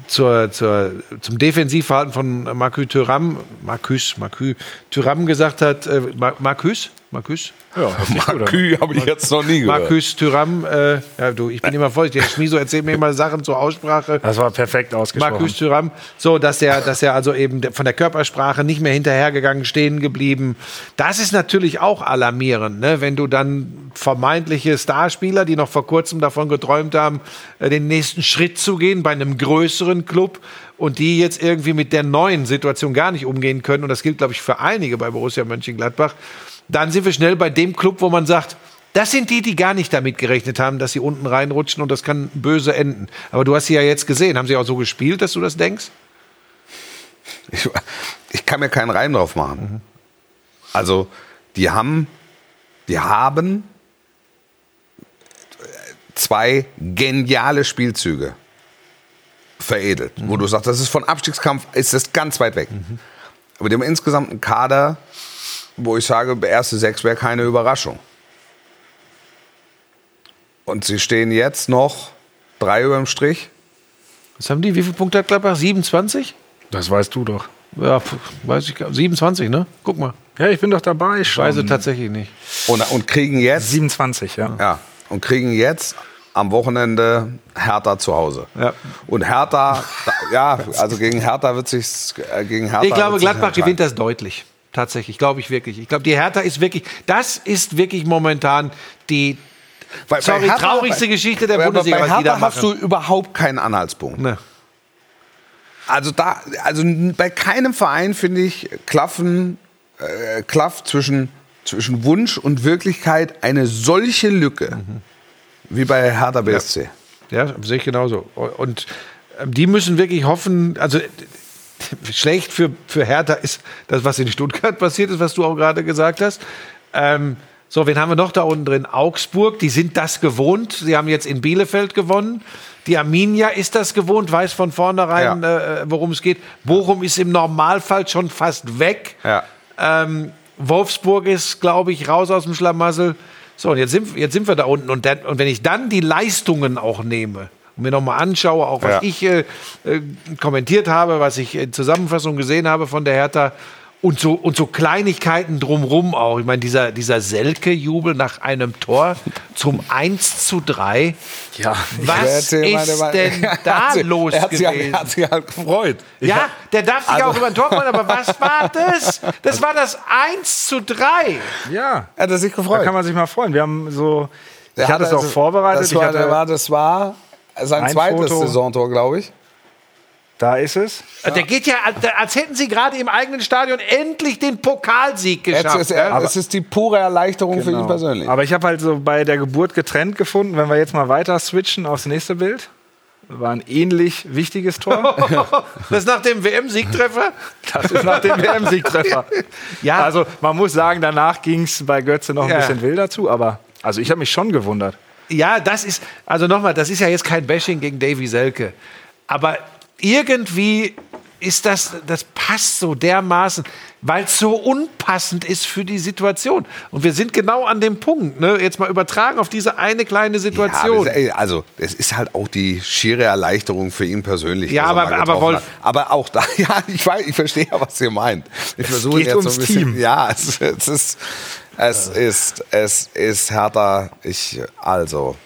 zur, zur, zum Defensivverhalten von Marcus Thuram, Marcus, Marcus Thuram gesagt hat. Äh, Mar- Marcus? Marcus? Ja. Markü habe ich jetzt noch nie gehört. Marcus Thuram, äh, ja, du, ich bin immer vorsichtig. Der Schmiso erzählt mir immer Sachen zur Aussprache. Das war perfekt ausgesprochen. Marcus Thuram, so dass er, dass er also eben von der Körpersprache nicht mehr hinterhergegangen, stehen geblieben. Das ist natürlich auch alarmierend, ne? wenn du dann vermeintliche Starspieler, die noch vor kurzem davon geträumt haben, äh, den nächsten Schritt zu gehen bei einem größeren Club und die jetzt irgendwie mit der neuen Situation gar nicht umgehen können. Und das gilt, glaube ich, für einige bei Borussia Mönchengladbach. Dann sind wir schnell bei dem Club, wo man sagt, das sind die, die gar nicht damit gerechnet haben, dass sie unten reinrutschen und das kann böse enden. Aber du hast sie ja jetzt gesehen. Haben sie auch so gespielt, dass du das denkst? Ich, ich kann mir keinen Reim drauf machen. Also, die haben, die haben zwei geniale Spielzüge veredelt, wo du sagst, das ist von Abstiegskampf, ist das ganz weit weg. Aber die haben insgesamt einen Kader, wo ich sage, erste sechs wäre keine Überraschung. Und sie stehen jetzt noch drei über dem Strich. Was haben die? Wie viele Punkte hat Gladbach? 27? Das weißt du doch. Ja, weiß ich gar 27, ne? Guck mal. Ja, ich bin doch dabei schon. Weiß ich tatsächlich nicht. Und, und kriegen jetzt 27, ja. Ja, und kriegen jetzt am Wochenende Hertha zu Hause. Ja. Und Hertha, ja, also gegen Hertha wird sich äh, gegen Hertha Ich glaube, Gladbach gewinnt das deutlich. Tatsächlich, glaube ich wirklich. Ich glaube, die Hertha ist wirklich, das ist wirklich momentan die bei sorry, Hertha- traurigste Geschichte der bei- Bundesliga, Bei Hertha hast du überhaupt keinen Anhaltspunkt. Ne. Also da, also bei keinem Verein finde ich klaffen, äh, klafft zwischen zwischen Wunsch und Wirklichkeit eine solche Lücke wie bei Hertha BSC. Ja, sehe ich genauso. Und ähm, die müssen wirklich hoffen, also schlecht für, für Hertha ist das, was in Stuttgart passiert ist, was du auch gerade gesagt hast. Ähm, so, wen haben wir noch da unten drin? Augsburg, die sind das gewohnt. Sie haben jetzt in Bielefeld gewonnen. Die Arminia ist das gewohnt, weiß von vornherein, Ja. äh, worum es geht. Bochum ist im Normalfall schon fast weg. Ja. Ähm, Wolfsburg ist, glaube ich, raus aus dem Schlamassel. So, und jetzt sind, jetzt sind wir da unten. Und, dann, und wenn ich dann die Leistungen auch nehme und mir nochmal anschaue, auch was Ja. ich äh, äh, kommentiert habe, was ich in Zusammenfassung gesehen habe von der Hertha und so, und so Kleinigkeiten drumrum auch. Ich meine, dieser, dieser Selke-Jubel nach einem Tor zum 1 zu 3. Ja. Was Erzähl ist mal- denn da hat sich- los er hat sich, gewesen? Er hat sich halt gefreut. Ja, der darf sich Also- auch über ein Tor freuen, aber was war das? Das war das 1 zu 3. Ja. Er hat sich Da gefreut. kann man sich mal freuen. Wir haben so. Ich Er hatte es auch also- vorbereitet. Das ich war, hatte, war, das war sein Ein zweites Foto. Saisontor, glaube ich. da ist es. Der geht ja, als hätten sie gerade im eigenen Stadion endlich den Pokalsieg geschafft. ist er, es ist die pure Erleichterung für ihn Genau. persönlich. Aber ich habe halt so bei der Geburt getrennt gefunden, wenn wir jetzt mal weiter switchen aufs nächste Bild. War ein ähnlich wichtiges Tor. Das ist nach dem WM-Siegtreffer. Das ist nach dem WM-Siegtreffer. Ja. Also man muss sagen, danach ging es bei Götze noch ein Ja. bisschen wilder zu, aber also ich habe mich schon gewundert. Ja, das ist, also nochmal, das ist ja jetzt kein Bashing gegen Davy Selke. Aber irgendwie ist das, das passt so dermaßen, weil es so unpassend ist für die Situation. Und wir sind genau an dem Punkt, ne? jetzt mal übertragen auf diese eine kleine Ja, Situation. ey, also, es ist halt auch die schiere Erleichterung für ihn persönlich. Ja, er aber- aber Wolf- hat. Aber auch da, ja, ich, weiß, ich verstehe ja, was ihr meint. Ich versuche jetzt so ein bisschen. Team. Ja, es, es ist, es ist, es ist härter. Ich, also.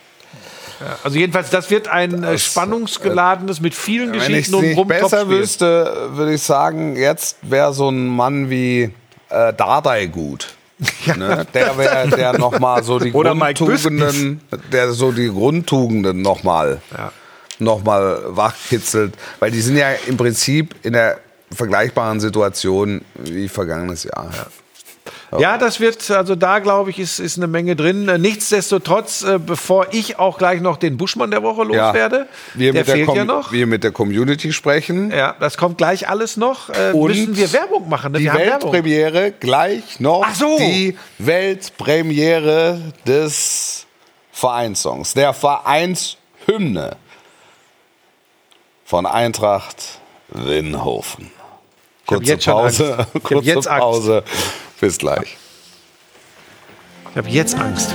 Also jedenfalls, das wird ein äh, spannungsgeladenes mit vielen Wenn ich Geschichten es und nicht rum besser wüsste, würde ich sagen, jetzt wäre so ein Mann wie äh, Dardai gut. Ne? Der wäre der nochmal so die Oder Grundtugenden, der so die Grundtugenden nochmal Ja. noch mal wachkitzelt. Weil die sind ja im Prinzip in der vergleichbaren Situation wie vergangenes Jahr. Ja, das wird, also da glaube ich, ist, ist eine Menge drin. Nichtsdestotrotz, äh, bevor ich auch gleich noch den Buschmann der Woche loswerde, Wir, der mit der fehlt Com- ja noch. wir mit der Community sprechen. Ja, das kommt gleich alles noch. Äh, müssen wir Werbung machen? Ne? Die haben Werbung. Weltpremiere gleich noch. Ach so. Die Weltpremiere des Vereinssongs. Der Vereinshymne von Eintracht Winhofen. Kurze Pause. Kurze. Pause. Bis gleich. Ich habe jetzt Angst.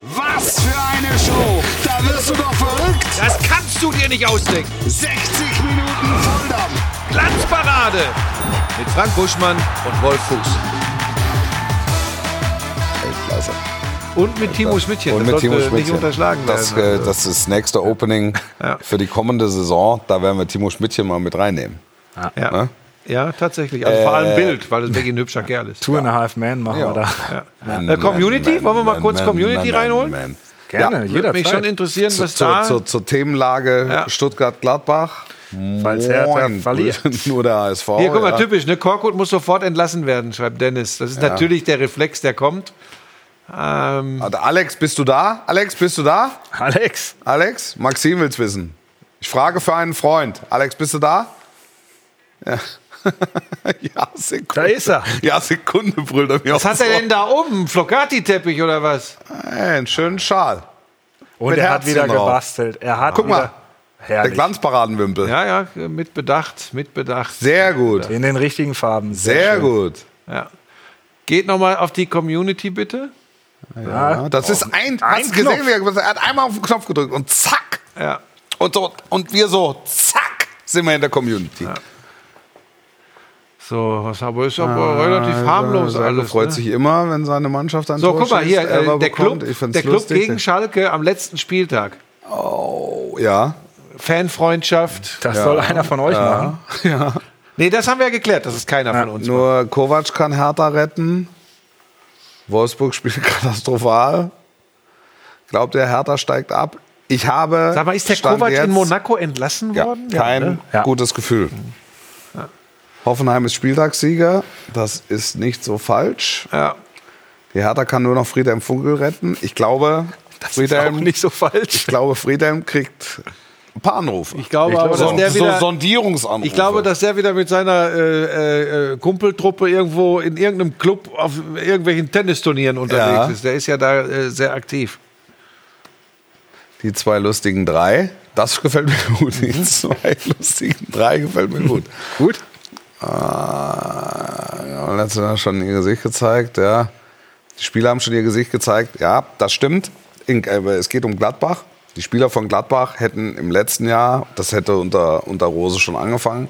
Was für eine Show! Da wirst du doch verrückt! Das kannst du dir nicht ausdenken! 60 Minuten Volldampf! Glanzparade! Mit Frank Buschmann und Wolf Fuß. Und mit Timo Schmidtchen. Und das mit Timo nicht Schmidtchen. unterschlagen das, werden. äh, das ist das nächste Opening für die kommende Saison. Da werden wir Timo Schmidtchen mal mit reinnehmen. ja. ne? ja, tatsächlich. Also vor allem Bild, weil es wirklich ein hübscher Kerl ist. Two and a half man machen wir da. Äh, Community? Wollen wir mal kurz Community reinholen? Man. Gerne, Würde jederzeit. mich schon interessieren, Zu, was zur, da... zur, zur Themenlage Ja. Stuttgart-Gladbach. Falls Hertha Moin. verliert. Nur der HSV. Hier, guck mal, ja. typisch, ne? Korkut muss sofort entlassen werden, schreibt Dennis. Das ist natürlich der Reflex, der kommt. Ähm, Alex, bist du da? Alex, bist du da? Alex, Alex, Maxim will's wissen. Ich frage für einen Freund. Alex, bist du da? Ja. ja, Sekunde. Da ist er. Ja, Sekunde, brüllt er mir was hat er denn da oben? Flocati-Teppich oder was? Einen schönen Schal. und Mit er hat wieder drauf. gebastelt. Er hat Guck mal, Der Herrlich. Glanzparadenwimpel. Ja, ja, mit Bedacht, mit Bedacht. Sehr gut. In den richtigen Farben. Sehr schön. gut. Ja. Geht nochmal auf die Community, bitte. Ja, das ist ein, ein hast du gesehen, er, er hat einmal auf den Knopf gedrückt und zack. Ja. Und, so, und wir so, zack, sind wir in der Community. So, was aber ist aber relativ harmlos Serge alles. freut ne? sich immer, wenn seine Mannschaft ein So, Tor guck mal hier, er äh, der bekommt. Club, der Club lustig. gegen Schalke am letzten Spieltag. Ja, Fanfreundschaft. Das soll einer von euch machen. Nee, das haben wir ja geklärt, das ist keiner von uns. nur Kovac kann Hertha retten. Wolfsburg spielt katastrophal. Glaubt ihr, Hertha steigt ab? Ich habe. Sag mal, ist der Stand Kovac in jetzt- Monaco entlassen Ja, worden? kein ne? Ja. gutes Gefühl. Hoffenheim ist Spieltagssieger. Das ist nicht so falsch. Ja. Die Hertha kann nur noch Friedhelm Funkel retten. Ich glaube, Ist auch Friedhelm, nicht so falsch. ich glaube, Friedhelm kriegt ein paar Anrufe. Ich glaube Ich aber, glaube, dass so, der so wieder, Sondierungsanrufe. ich glaube, dass der wieder mit seiner äh, äh, äh, Kumpeltruppe irgendwo in irgendeinem Club auf irgendwelchen Tennisturnieren unterwegs Ja. ist. Der ist ja da äh, sehr aktiv. die zwei lustigen drei, das gefällt mir gut. Mhm. Die zwei lustigen drei gefällt mir gut. Gut. Ja, letztes Jahr schon ihr Gesicht gezeigt, ja. Die Spieler haben schon ihr Gesicht gezeigt, ja, das stimmt. In, äh, es geht um Gladbach. Die Spieler von Gladbach hätten im letzten Jahr, das hätte unter, unter Rose schon angefangen.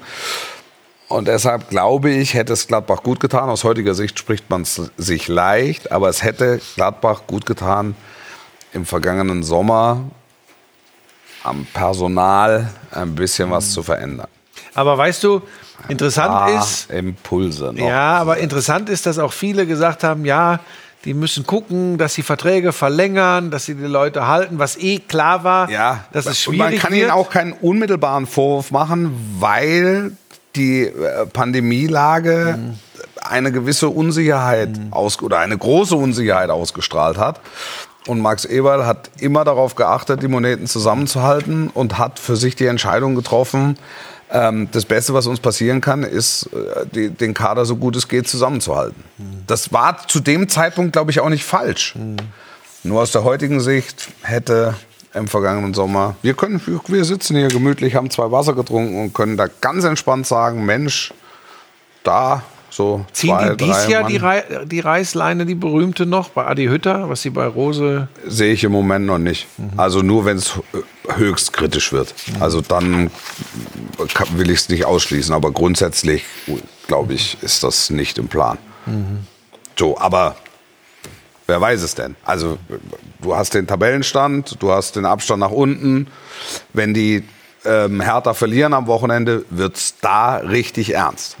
Und deshalb glaube ich, hätte es Gladbach gut getan. Aus heutiger Sicht spricht man es sich leicht, aber es hätte Gladbach gut getan, im vergangenen Sommer am Personal ein bisschen was zu verändern. Aber weißt du, interessant ist, Impulse noch. Ja, aber interessant ist, dass auch viele gesagt haben, ja, die müssen gucken, dass sie Verträge verlängern, dass sie die Leute halten, was eh klar war, Ja, es und schwierig man kann wird. ihnen auch keinen unmittelbaren Vorwurf machen, weil die äh, Pandemielage eine gewisse Unsicherheit aus oder eine große Unsicherheit ausgestrahlt hat. Und Max Eberl hat immer darauf geachtet, die Moneten zusammenzuhalten und hat für sich die Entscheidung getroffen, ähm, das Beste, was uns passieren kann, ist, äh, die, den Kader so gut es geht zusammenzuhalten. Das war zu dem Zeitpunkt, glaube ich, auch nicht falsch. Nur aus der heutigen Sicht hätte im vergangenen Sommer, wir können, wir- wir sitzen hier gemütlich, haben zwei Wasser getrunken und können da ganz entspannt sagen, Mensch, da so Ziehen zwei, die dies Jahr die, Rei die Reißleine, die berühmte noch, bei Adi Hütter, was sie bei Rose... sehe ich im Moment noch nicht. Also nur, wenn es höchst kritisch wird. Also dann kann- will ich es nicht ausschließen, aber grundsätzlich, glaube ich, ist das nicht im Plan. So, aber wer weiß es denn? Also du hast den Tabellenstand, du hast den Abstand nach unten. Wenn die ähm, Hertha verlieren am Wochenende, wird es da richtig ernst.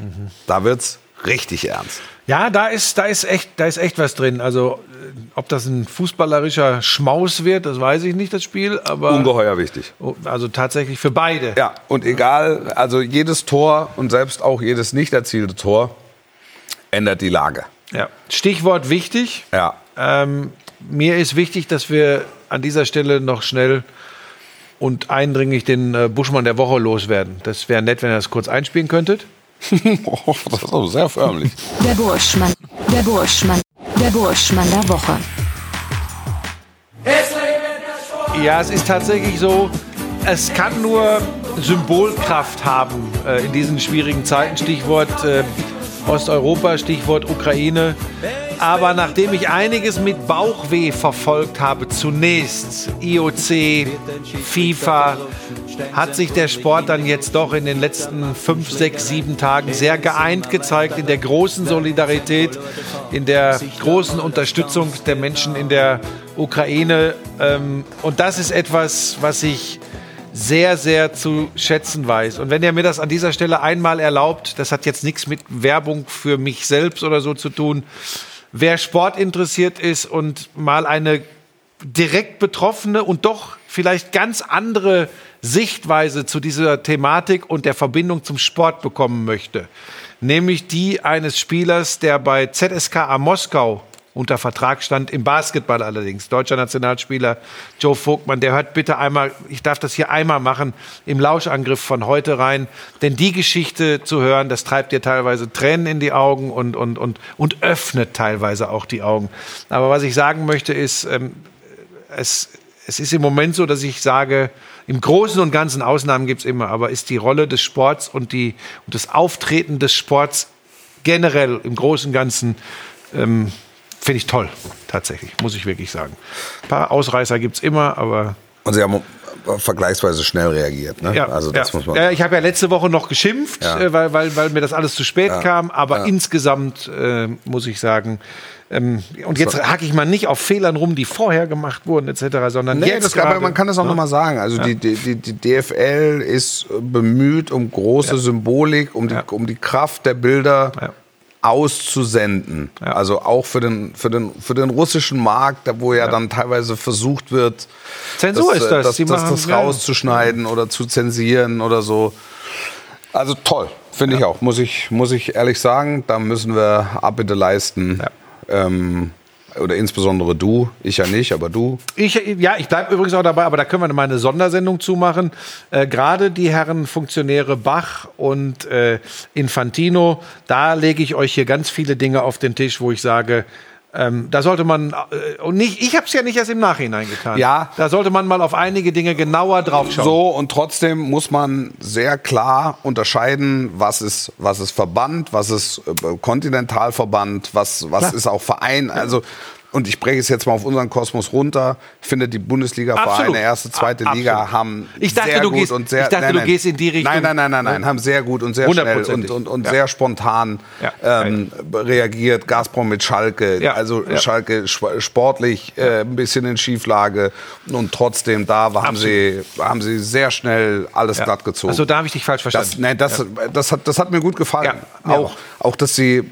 Da wird es richtig ernst. Ja, da ist, da, ist echt, da ist echt was drin. Also, äh, ob das ein fußballerischer Schmaus wird, das weiß ich nicht, das Spiel. Aber Ungeheuer wichtig. Oh, also tatsächlich für beide. Ja, und egal, also jedes Tor und selbst auch jedes nicht erzielte Tor ändert die Lage. Ja. Stichwort wichtig. Ja. Ähm, mir ist wichtig, dass wir an dieser Stelle noch schnell und eindringlich den äh, Buschmann der Woche loswerden. Das wäre nett, wenn ihr das kurz einspielen könntet. Oh, das ist aber sehr förmlich. Der Burschmann. Der Burschmann. Der Burschmann der Woche. Ja, es ist tatsächlich so, es kann nur Symbolkraft haben äh, in diesen schwierigen Zeiten. Stichwort äh, Osteuropa, Stichwort Ukraine. Aber nachdem ich einiges mit Bauchweh verfolgt habe, zunächst IOC, FIFA, hat sich der Sport dann jetzt doch in den letzten fünf, sechs, sieben Tagen sehr geeint gezeigt, in der großen Solidarität, in der großen Unterstützung der Menschen in der Ukraine. Ähm, Und das ist etwas, was ich sehr, sehr zu schätzen weiß. Und wenn ihr mir das an dieser Stelle einmal erlaubt, das hat jetzt nichts mit Werbung für mich selbst oder so zu tun, wer Sport interessiert ist und mal eine direkt betroffene und doch vielleicht ganz andere Sichtweise zu dieser Thematik und der Verbindung zum Sport bekommen möchte. Nämlich die eines Spielers, der bei ZSKA Moskau unter Vertrag stand, im Basketball allerdings. Deutscher Nationalspieler Joe Vogtmann, der hört bitte einmal, ich darf das hier einmal machen, im Lauschangriff von heute rein. Denn die Geschichte zu hören, das treibt dir teilweise Tränen in die Augen und, und, und, und öffnet teilweise auch die Augen. Aber was ich sagen möchte ist, ähm, es, es ist im Moment so, dass ich sage, im Großen und Ganzen Ausnahmen gibt es immer, aber ist die Rolle des Sports und, die, und das Auftreten des Sports generell im Großen und Ganzen ähm, finde ich toll, tatsächlich, muss ich wirklich sagen. Ein paar Ausreißer gibt es immer, aber Und sie haben vergleichsweise schnell reagiert. Ne? ja, also das ja. muss man. Ja, ich habe ja letzte Woche noch geschimpft, Ja. äh, weil, weil, weil mir das alles zu spät Ja. kam. Aber insgesamt äh, muss ich sagen, ähm, und jetzt hacke ich mal nicht auf Fehlern rum, die vorher gemacht wurden, etc., sondern Nee, jetzt das, aber man kann das auch ne? noch mal sagen. Also die, die, die, die DFL ist bemüht um große Symbolik, um die, Ja. um die Kraft der Bilder Ja. auszusenden. Ja. Also auch für den, für, den, für den russischen Markt, wo ja, dann teilweise versucht wird, Zensur ist äh, das. das, Die das, machen- das ja. rauszuschneiden oder zu zensieren oder so. Also toll, finde ich auch, muss ich, muss ich ehrlich sagen. Da müssen wir Abbitte leisten. Ähm, oder insbesondere du, ich ja nicht, aber du. Ich, ja, ich bleibe übrigens auch dabei, aber da können wir mal eine Sondersendung zumachen. Äh, Gerade die Herren Funktionäre Bach und äh, Infantino, da lege ich euch hier ganz viele Dinge auf den Tisch, wo ich sage, ähm, da sollte man, äh, und nicht, ich habe es ja nicht erst im Nachhinein getan. Ja. Da sollte man mal auf einige Dinge genauer draufschauen. So, und trotzdem muss man sehr klar unterscheiden, was ist, was ist Verband, was ist äh, Kontinentalverband, was, was Klar. ist auch Verein. Also, und ich breche es jetzt mal auf unseren Kosmos runter. Ich finde, die Bundesliga-Vereine, Absolut. erste, zweite A- Liga, absolut. haben Ich dachte, sehr du gut gehst- und sehr, ich dachte, nein, du nein. gehst in die Richtung- Nein, nein, nein, nein, nein, haben sehr gut und sehr schnell und, und, und Ja. sehr spontan Ja. ähm, reagiert. Gazprom mit Schalke, Ja. also. Schalke sp- sportlich äh, ein bisschen in Schieflage und trotzdem da haben sie, haben sie sehr schnell alles glatt gezogen. Also da habe ich dich falsch Das, verstanden. nein, das, das, hat, das hat mir gut gefallen. Auch, auch, dass, die,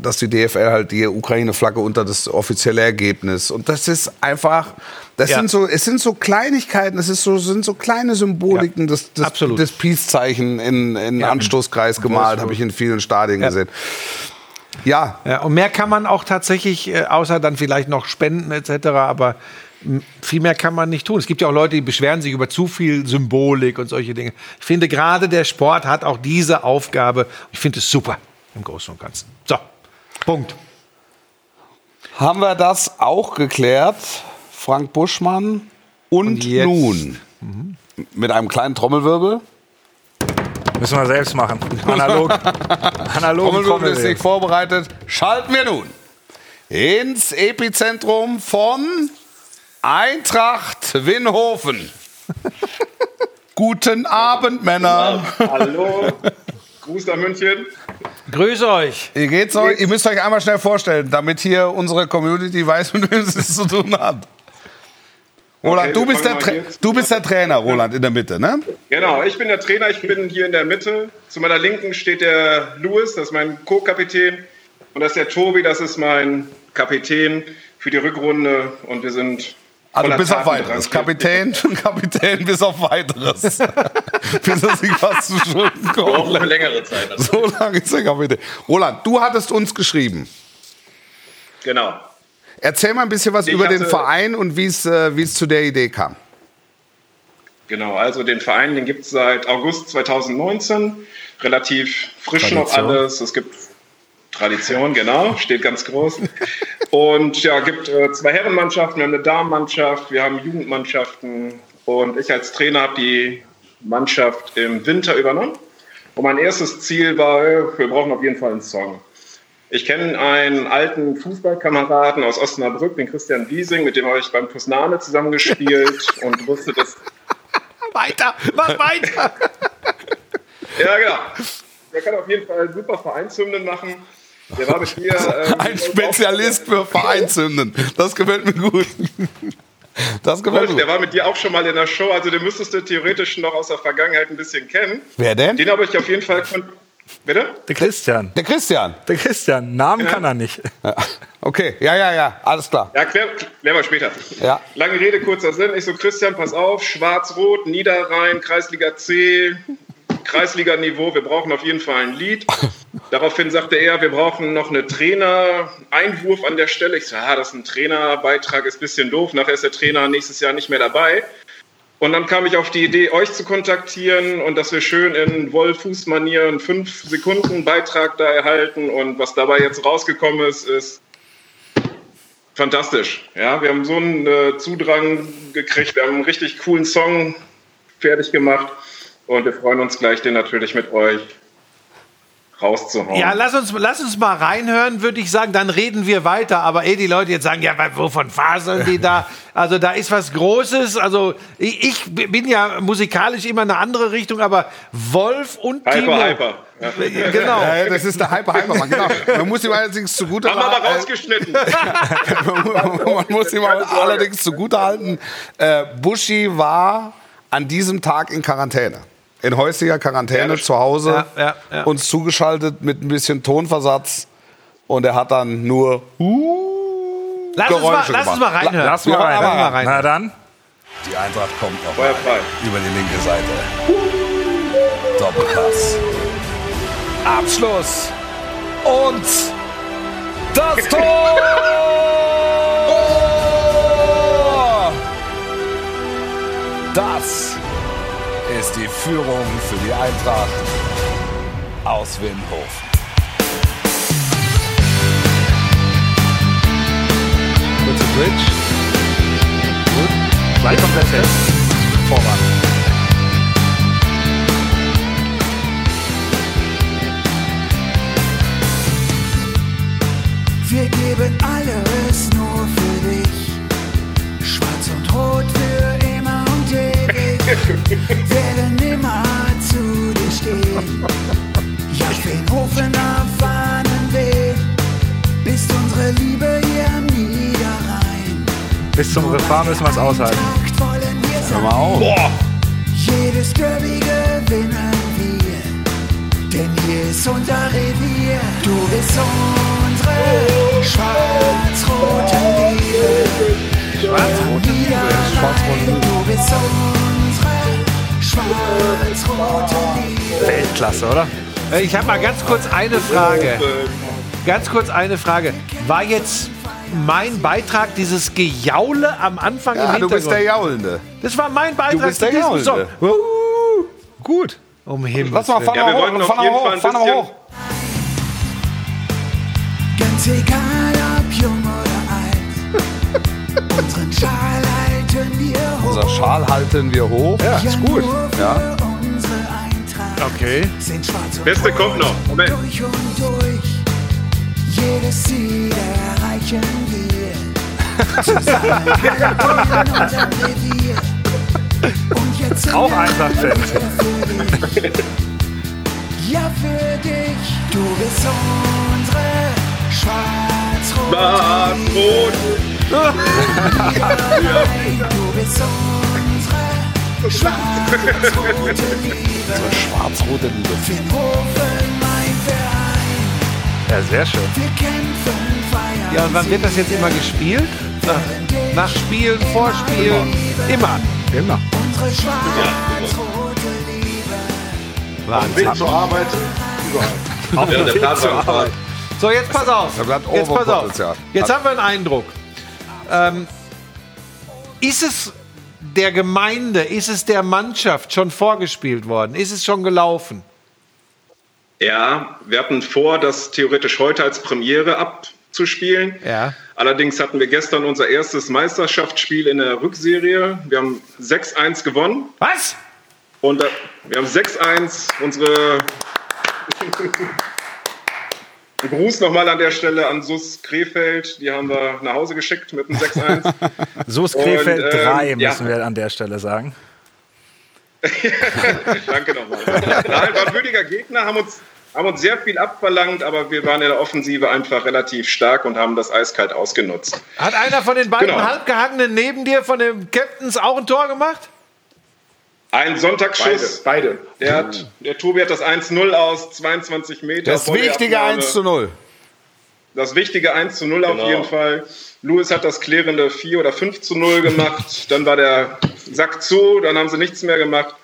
dass die DFL halt die Ukraine-Flagge unter das offizielle Ergebnis. Und das ist einfach, das Ja. sind so, es sind so Kleinigkeiten, es ist so, sind so kleine Symboliken Ja, des, des, absolut. des Peace-Zeichen in, in Ja. Anstoßkreis gemalt, habe ich in vielen Stadien gesehen. Ja, Ja, und mehr kann man auch tatsächlich, äh, außer dann vielleicht noch spenden etc., aber viel mehr kann man nicht tun. Es gibt ja auch Leute, die beschweren sich über zu viel Symbolik und solche Dinge. Ich finde, gerade der Sport hat auch diese Aufgabe. Ich finde es super im Großen und Ganzen. So, Punkt. haben wir das auch geklärt, Frank Buschmann. Und, Und nun mit einem kleinen Trommelwirbel. Müssen wir selbst machen. Analog. Analog. Trommelwirbel ist nicht vorbereitet. Schalten wir nun ins Epizentrum von Eintracht Winhofen. Guten Abend, Männer. Hallo, Gruß nach München. Grüße euch. Wie geht's euch? Ihr müsst euch einmal schnell vorstellen, damit hier unsere Community weiß, mit wem sie es zu tun hat. Roland, Okay, du, bist der du bist der Trainer, Roland, in der Mitte, ne? Genau, ich bin der Trainer, ich bin hier in der Mitte. Zu meiner Linken steht der Louis, das ist mein Co-Kapitän. Und das ist der Tobi, das ist mein Kapitän für die Rückrunde. Und wir sind. Also bis auf weiteres. Kapitän, Kapitän bis auf weiteres. bis er sich was zu Schulden Auch kommt. eine längere Zeit. Also. So lange ist der Kapitän. Roland, du hattest uns geschrieben. Genau. Erzähl mal ein bisschen was Ich über den Verein und wie es äh, wie es zu der Idee kam. Genau, also den Verein, den gibt es seit August 2019. Relativ frisch noch Tradition. alles. Es gibt Tradition, genau, steht ganz groß. Und ja, gibt äh, zwei Herrenmannschaften, wir haben eine Damenmannschaft, wir haben Jugendmannschaften. Und ich als Trainer habe die Mannschaft im Winter übernommen. Und mein erstes Ziel war, äh, wir brauchen auf jeden Fall einen Song. Ich kenne einen alten Fußballkameraden aus Osnabrück, den Christian Wiesing, mit dem habe ich beim Kusnane zusammengespielt und wusste, dass weiter, mach weiter. Ja, genau. Der kann auf jeden Fall super Vereinshymnen machen. Der war mit mir. Ähm, Ein Spezialist für Vereinshymnen. Das gefällt mir gut. Das gefällt mir der war mit dir auch schon mal in der Show, also den müsstest du theoretisch noch aus der Vergangenheit ein bisschen kennen. Wer denn? Den habe ich auf jeden Fall. kon- Bitte? Der Christian. Der Christian. Der Christian. Namen kann er nicht. Ja. Okay, ja, ja, ja, alles klar. Ja, klär, klär mal später. Ja. Lange Rede, kurzer Sinn. Ich so, Christian, pass auf, Schwarz-Rot, Niederrhein, Kreisliga C, Kreisliga-Niveau, wir brauchen auf jeden Fall ein Lied. Daraufhin sagte er, wir brauchen noch eine Trainer-Einwurf an der Stelle. Ich so, ja, das ist ein Trainerbeitrag, ist ein bisschen doof. Nachher ist der Trainer nächstes Jahr nicht mehr dabei. Und dann kam ich auf die Idee, euch zu kontaktieren und dass wir schön in Wollfuß-Manier einen 5-Sekunden-Beitrag da erhalten. Und was dabei jetzt rausgekommen ist, ist fantastisch. Ja, wir haben so einen äh, Zudrang gekriegt, wir haben einen richtig coolen Song fertig gemacht und wir freuen uns gleich, den natürlich mit euch rauszuhauen. Ja, lass uns, lass uns mal reinhören, würde ich sagen. Dann reden wir weiter. Aber eh die Leute jetzt sagen, ja, wovon faseln die da? Also da ist was Großes. Also ich, ich bin ja musikalisch immer eine andere Richtung, aber Wolf und Timo. hyper, hyper. Ja. Äh, Genau. Ja, das ist der Hyper Hyper Mann, genau. Man muss ihm allerdings zugute Haben wir äh, rausgeschnitten. man muss ihm allerdings zugute halten, äh, Buschi war an diesem Tag in Quarantäne. In häuslicher Quarantäne Ja, zu Hause, Ja, ja, ja. uns zugeschaltet mit ein bisschen Tonversatz und er hat dann nur uh, Lass uns, mal, Geräusche lass uns gemacht. mal reinhören. Lass mal rein. aber mal rein. Na dann. Die Eintracht kommt noch Feuer frei. über die linke Seite. Doppelpass. Abschluss. Und das Tor! Das die Führung für die Eintracht aus Windhofen. Kurze Bridge. Gut. Gleich kommt der Test. Vorwand. Wir geben alles nur für dich. Schwarz und Rot ewig. Werden immer zu dir stehen. Ja, Feenhofen auf Fahnen wehen. Bist unsere Liebe hier am Niederrhein. Bis zum Refrain müssen wir es aushalten. Hör mal auf. Jedes Derby gewinnen wir, denn hier ist unser Revier. Du bist unsere schwarz-rote Liebe. Schwarz-rote Liebe. Schwarz-rote Liebe. Weltklasse, oder? Äh, Ich habe mal ganz kurz eine Frage. Ganz kurz eine Frage. War jetzt mein Beitrag dieses Gejaule am Anfang im Ja, du Hintergrund? bist der Jaulende. das war mein Beitrag bist zu der diesem Song. Jaulende. Uh, Gut. um Himmels Lass mal, Willen. fahr Ja, wir hoch, wollten auf fahr mal jeden Fall hoch, ein fahr mal bisschen- hoch. Ganz egal ob jung oder alt, unseren Schal halten wir hoch. Unser Schal halten wir hoch. Ja, ist gut. Nur für Ja. unsere Eintracht. Okay. sind schwarz und Beste kommt noch. Moment. Durch und durch. Jedes Ziel erreichen wir. Zusammen Revier. Und jetzt sind Auch für dich. Ja, für dich. Du bist unsere schwarz-rote Schwarz-Rot. Du bist unsere schwarz-rote Liebe. Schwarz-rote Liebe. Finnhofen, mein Verein. Ja, sehr schön. Wir kämpfen, feiern. Ja, und wann wird das jetzt immer gespielt? Nach, nach Spielen, Vorspielen, immer. Immer. Unsere schwarz-rote Liebe. Wahnsinn. zur Arbeit, überall. Ja, der Plan war gefragt. So, jetzt pass auf. Jetzt pass auf. Jetzt haben wir einen Eindruck. Ähm, ist es der Gemeinde, ist es der Mannschaft schon vorgespielt worden? Ist es schon gelaufen? Ja, wir hatten vor, das theoretisch heute als Premiere abzuspielen. Ja. Allerdings hatten wir gestern unser erstes Meisterschaftsspiel in der Rückserie. Wir haben 6-1 gewonnen. Was? Und äh, wir haben 6-1 unsere. Ein Gruß nochmal an der Stelle an Sus Krefeld. Die haben wir nach Hause geschickt mit einem 6-1. So ist Und, Krefeld ähm, 3, ja. müssen wir an der Stelle sagen. Danke nochmal. Nein, war ein würdiger Gegner, haben uns, haben uns sehr viel abverlangt, aber wir waren in der Offensive einfach relativ stark und haben das eiskalt ausgenutzt. Hat einer von den beiden Genau. Halbgehangenen neben dir, von den Captains, auch ein Tor gemacht? Ein Sonntagsschuss. Beide. Der, hat, der Tobi hat das 1-0 aus 22 Meter. Das wichtige Abnahme. 1 zu 0. Das wichtige 1 zu 0 auf Genau. jeden Fall. Louis hat das klärende 4 oder 5 zu 0 gemacht. dann war der Sack zu, dann haben sie nichts mehr gemacht.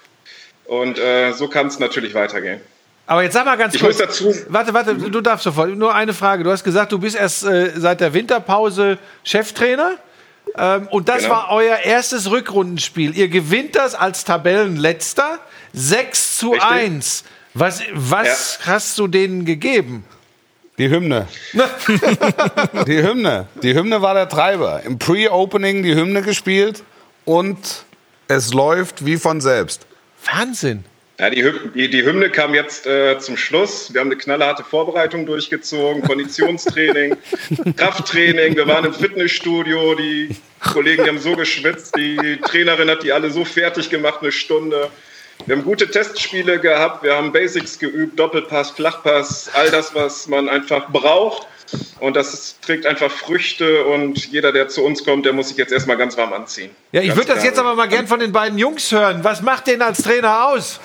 Und äh, so kann es natürlich weitergehen. Aber jetzt sag mal ganz Ich kurz. muss dazu- Warte, warte, du darfst sofort. Nur eine Frage. Du hast gesagt, du bist erst äh, seit der Winterpause Cheftrainer. Ähm, und das Genau. war euer erstes Rückrundenspiel. Ihr gewinnt das als Tabellenletzter 6 zu Richtig. 1. Was, was hast du denen gegeben? Die Hymne. die Hymne. Die Hymne war der Treiber. Im Pre-Opening die Hymne gespielt und es läuft wie von selbst. Wahnsinn. Ja, die, Hy die, die Hymne kam jetzt äh, zum Schluss. Wir haben eine knallharte Vorbereitung durchgezogen, Konditionstraining, Krafttraining. Wir waren im Fitnessstudio. Die Kollegen die haben so geschwitzt. Die Trainerin hat die alle so fertig gemacht, eine Stunde. Wir haben gute Testspiele gehabt. Wir haben Basics geübt, Doppelpass, Flachpass, all das, was man einfach braucht. Und das ist, trägt einfach Früchte. Und jeder, der zu uns kommt, der muss sich jetzt erstmal ganz warm anziehen. Ja, ich würde das jetzt aber mal gern von den beiden Jungs hören. Was macht den als Trainer aus?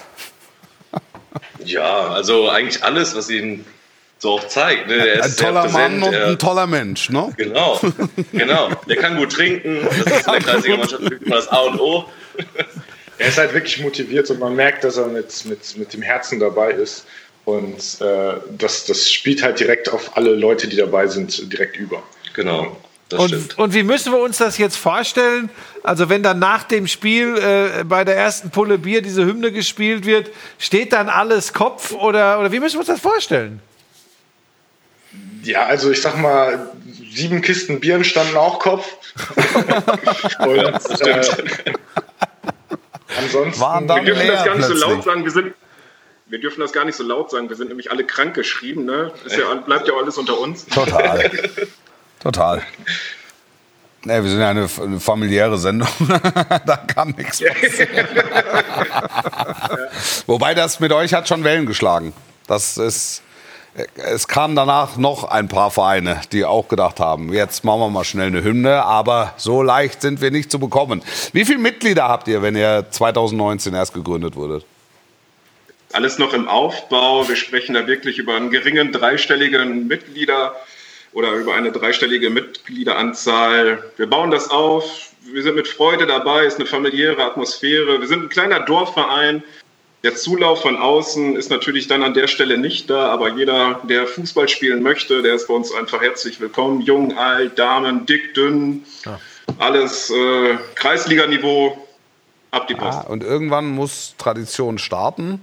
Ja, also eigentlich alles, was ihn so auch zeigt. Ne? Er ist Ein sehr toller präsent, Mann und er- ein toller Mensch, ne? Genau, genau. Der kann gut trinken. Das ist in der Kreisliga-Mannschaft immer das A und O. Er ist halt wirklich motiviert und man merkt, dass er mit, mit, mit dem Herzen dabei ist. Und äh, das, das spielt halt direkt auf alle Leute, die dabei sind, direkt über. Genau, das stimmt. Und, und wie müssen wir uns das jetzt vorstellen? Also wenn dann nach dem Spiel äh, bei der ersten Pulle Bier diese Hymne gespielt wird, steht dann alles Kopf oder, oder wie müssen wir uns das vorstellen? Ja, also ich sag mal, sieben Kisten Bieren standen auch Kopf. und äh, ansonsten Waren dann Wir dürfen das leer gar nicht so plötzlich. laut sagen. Wir sind, wir dürfen das gar nicht so laut sagen. Wir sind nämlich alle krank geschrieben. Ne? Ist ja, bleibt ja alles unter uns. Total. Total. Nee, wir sind ja eine, eine familiäre Sendung. da kann nichts passieren. Wobei das mit euch hat schon Wellen geschlagen. Das ist. Es kamen danach noch ein paar Vereine, die auch gedacht haben, jetzt machen wir mal schnell eine Hymne, aber so leicht sind wir nicht zu bekommen. Wie viele Mitglieder habt ihr, wenn ihr 2019 erst gegründet wurdet? Alles noch im Aufbau. Wir sprechen da wirklich über einen geringen dreistelligen Mitglieder oder über eine dreistellige Mitgliederanzahl. Wir bauen das auf. Wir sind mit Freude dabei. Es ist eine familiäre Atmosphäre. Wir sind ein kleiner Dorfverein. Der Zulauf von außen ist natürlich dann an der Stelle nicht da, aber jeder, der Fußball spielen möchte, der ist bei uns einfach herzlich willkommen. Jung, alt, Damen, dick, dünn, alles äh, Kreisliganiveau. Ab die Post. Ah, und irgendwann muss Tradition starten.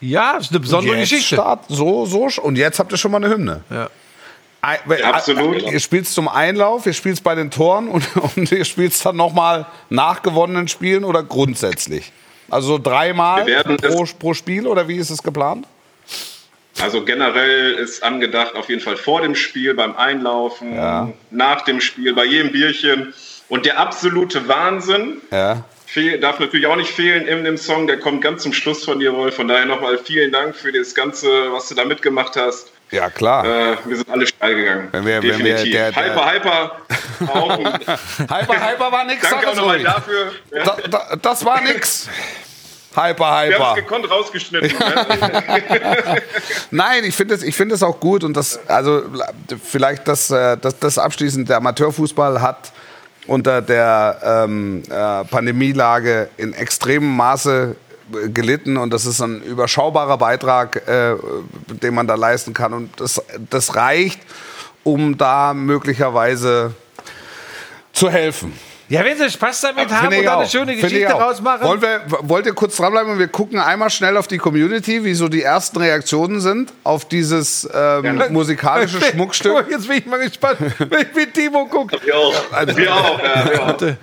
Ja, ist eine besondere Jetzt Geschichte. Start, so, so. Und jetzt habt ihr schon mal eine Hymne. Ja. Ei- weil- Absolut. Ihr spielt zum Einlauf, ihr spielt bei den Toren und, und ihr spielt dann nochmal nach gewonnenen Spielen oder grundsätzlich? Also so dreimal pro, es- pro Spiel oder wie ist es geplant? Also generell ist angedacht auf jeden Fall vor dem Spiel, beim Einlaufen, Ja. nach dem Spiel, bei jedem Bierchen. Und der absolute Wahnsinn Ja. Fehl, darf natürlich auch nicht fehlen in dem Song. Der kommt ganz zum Schluss von dir, Wolf. Von daher nochmal vielen Dank für das Ganze, was du da mitgemacht hast. Ja, klar. Äh, wir sind alle steil gegangen. Wenn wir- wenn wir Definitiv. der- der- hyper, hyper. Hyper, hyper war nix, Danke auch nochmal dafür. Da, da, das war nix. Hyper, wir haben es hyper. gekonnt rausgeschnitten. ne? Nein, ich finde es, es auch gut und das, also vielleicht das, äh, das, das abschließend. Der Amateurfußball hat unter der ähm, äh, Pandemielage in extremem Maße äh, gelitten und das ist ein überschaubarer Beitrag, äh, den man da leisten kann und das, das reicht, um da möglicherweise zu helfen. Ja, wenn sie Spaß damit haben und ich da eine schöne Geschichte ich auch. rausmachen. Wollen wir, wollt ihr kurz dranbleiben und wir gucken einmal schnell auf die Community, wie so die ersten Reaktionen sind auf dieses ähm, musikalische Schmuckstück? Jetzt bin ich mal gespannt, wenn ich mit Timo gucke. Wir auch. wir auch. Ja, wir auch. Warte,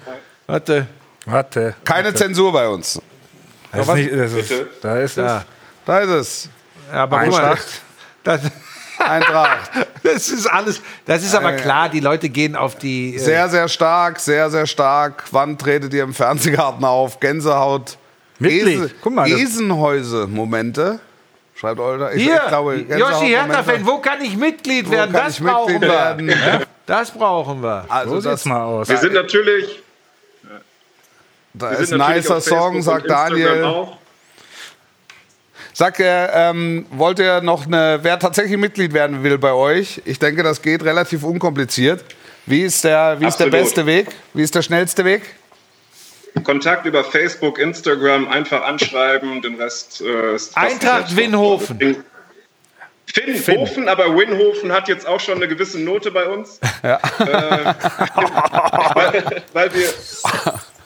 warte. Warte. Keine Zensur bei uns. Das ist nicht, das ist, da ist es. Ja. Da ist es. Ja, aber guck mal, Eintracht. das, Eintracht. das ist alles. Das ist aber klar, die Leute gehen auf die. äh, Sehr, sehr stark, sehr, sehr stark. Wann tretet ihr im Fernsehgarten auf? Gänsehaut. Mitglied. Ese- Guck mal, Esenhäuse-Momente. Schreibt eure. Ich, Hier, ich glaube, Yoshi. Hertha-Fan, wo kann ich Mitglied werden? Das brauchen Mitglied wir. werden? Das brauchen wir. Also So das, sieht's mal aus. Wir sind natürlich, da wir ist ein nicer Song, sagt Daniel. Auch. Sagt er, ähm, wollt ihr noch eine, wer tatsächlich Mitglied werden will bei euch? Ich denke, das geht relativ unkompliziert. Wie ist der, wie ist der beste Weg? Wie ist der schnellste Weg? Kontakt über Facebook, Instagram, einfach anschreiben, den Rest äh, ist Eintracht Winhofen. Finn, Hofen, aber Winhofen hat jetzt auch schon eine gewisse Note bei uns. Ja. Äh, weil, weil wir,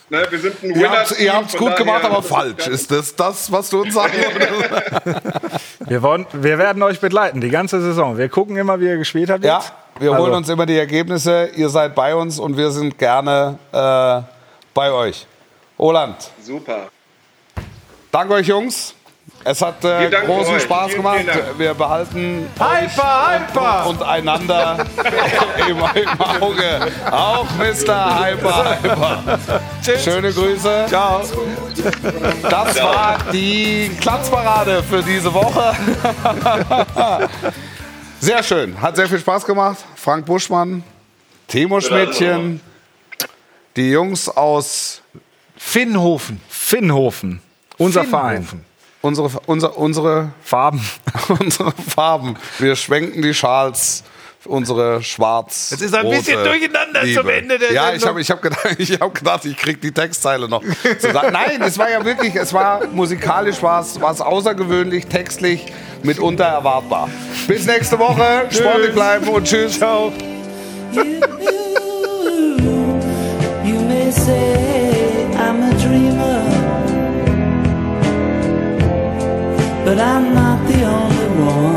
ne, wir sind ein Ihr habt Winner-Team, ihr habt's von gut gemacht, aber falsch. Ist das das, was du uns sagen wolltest? Wir, wollen, wir werden euch begleiten, die ganze Saison. Wir gucken immer, wie ihr gespielt habt. Ja, jetzt. wir Also, holen uns immer die Ergebnisse. Ihr seid bei uns und wir sind gerne äh, bei euch. Roland, Super. danke euch Jungs. Es hat äh, großen euch. Spaß Vielen, gemacht. vielen. Wir behalten Hyper, hyper! und einander im, im Auge. Auch Mr. Hyper Hyper. Schöne Grüße. Ciao. Das war die Klatschparade für diese Woche. Sehr schön. Hat sehr viel Spaß gemacht. Frank Buschmann, Timo Schmidtchen, die Jungs aus Finnhofen. Finnhofen, unser Verein unsere, unser, unsere Farben. unsere Farben. Wir schwenken die Schals unsere schwarz Es ist ein bisschen durcheinander Liebe. zum Ende der Ja, Sendung. ich habe ich hab gedacht, ich hab gedacht, ich krieg die Textzeile noch. Nein, es war ja wirklich, es war musikalisch war es außergewöhnlich, textlich mitunter erwartbar. Bis nächste Woche, sportlich bleiben und tschüss. Ciao. You, you, you I'm not the only one.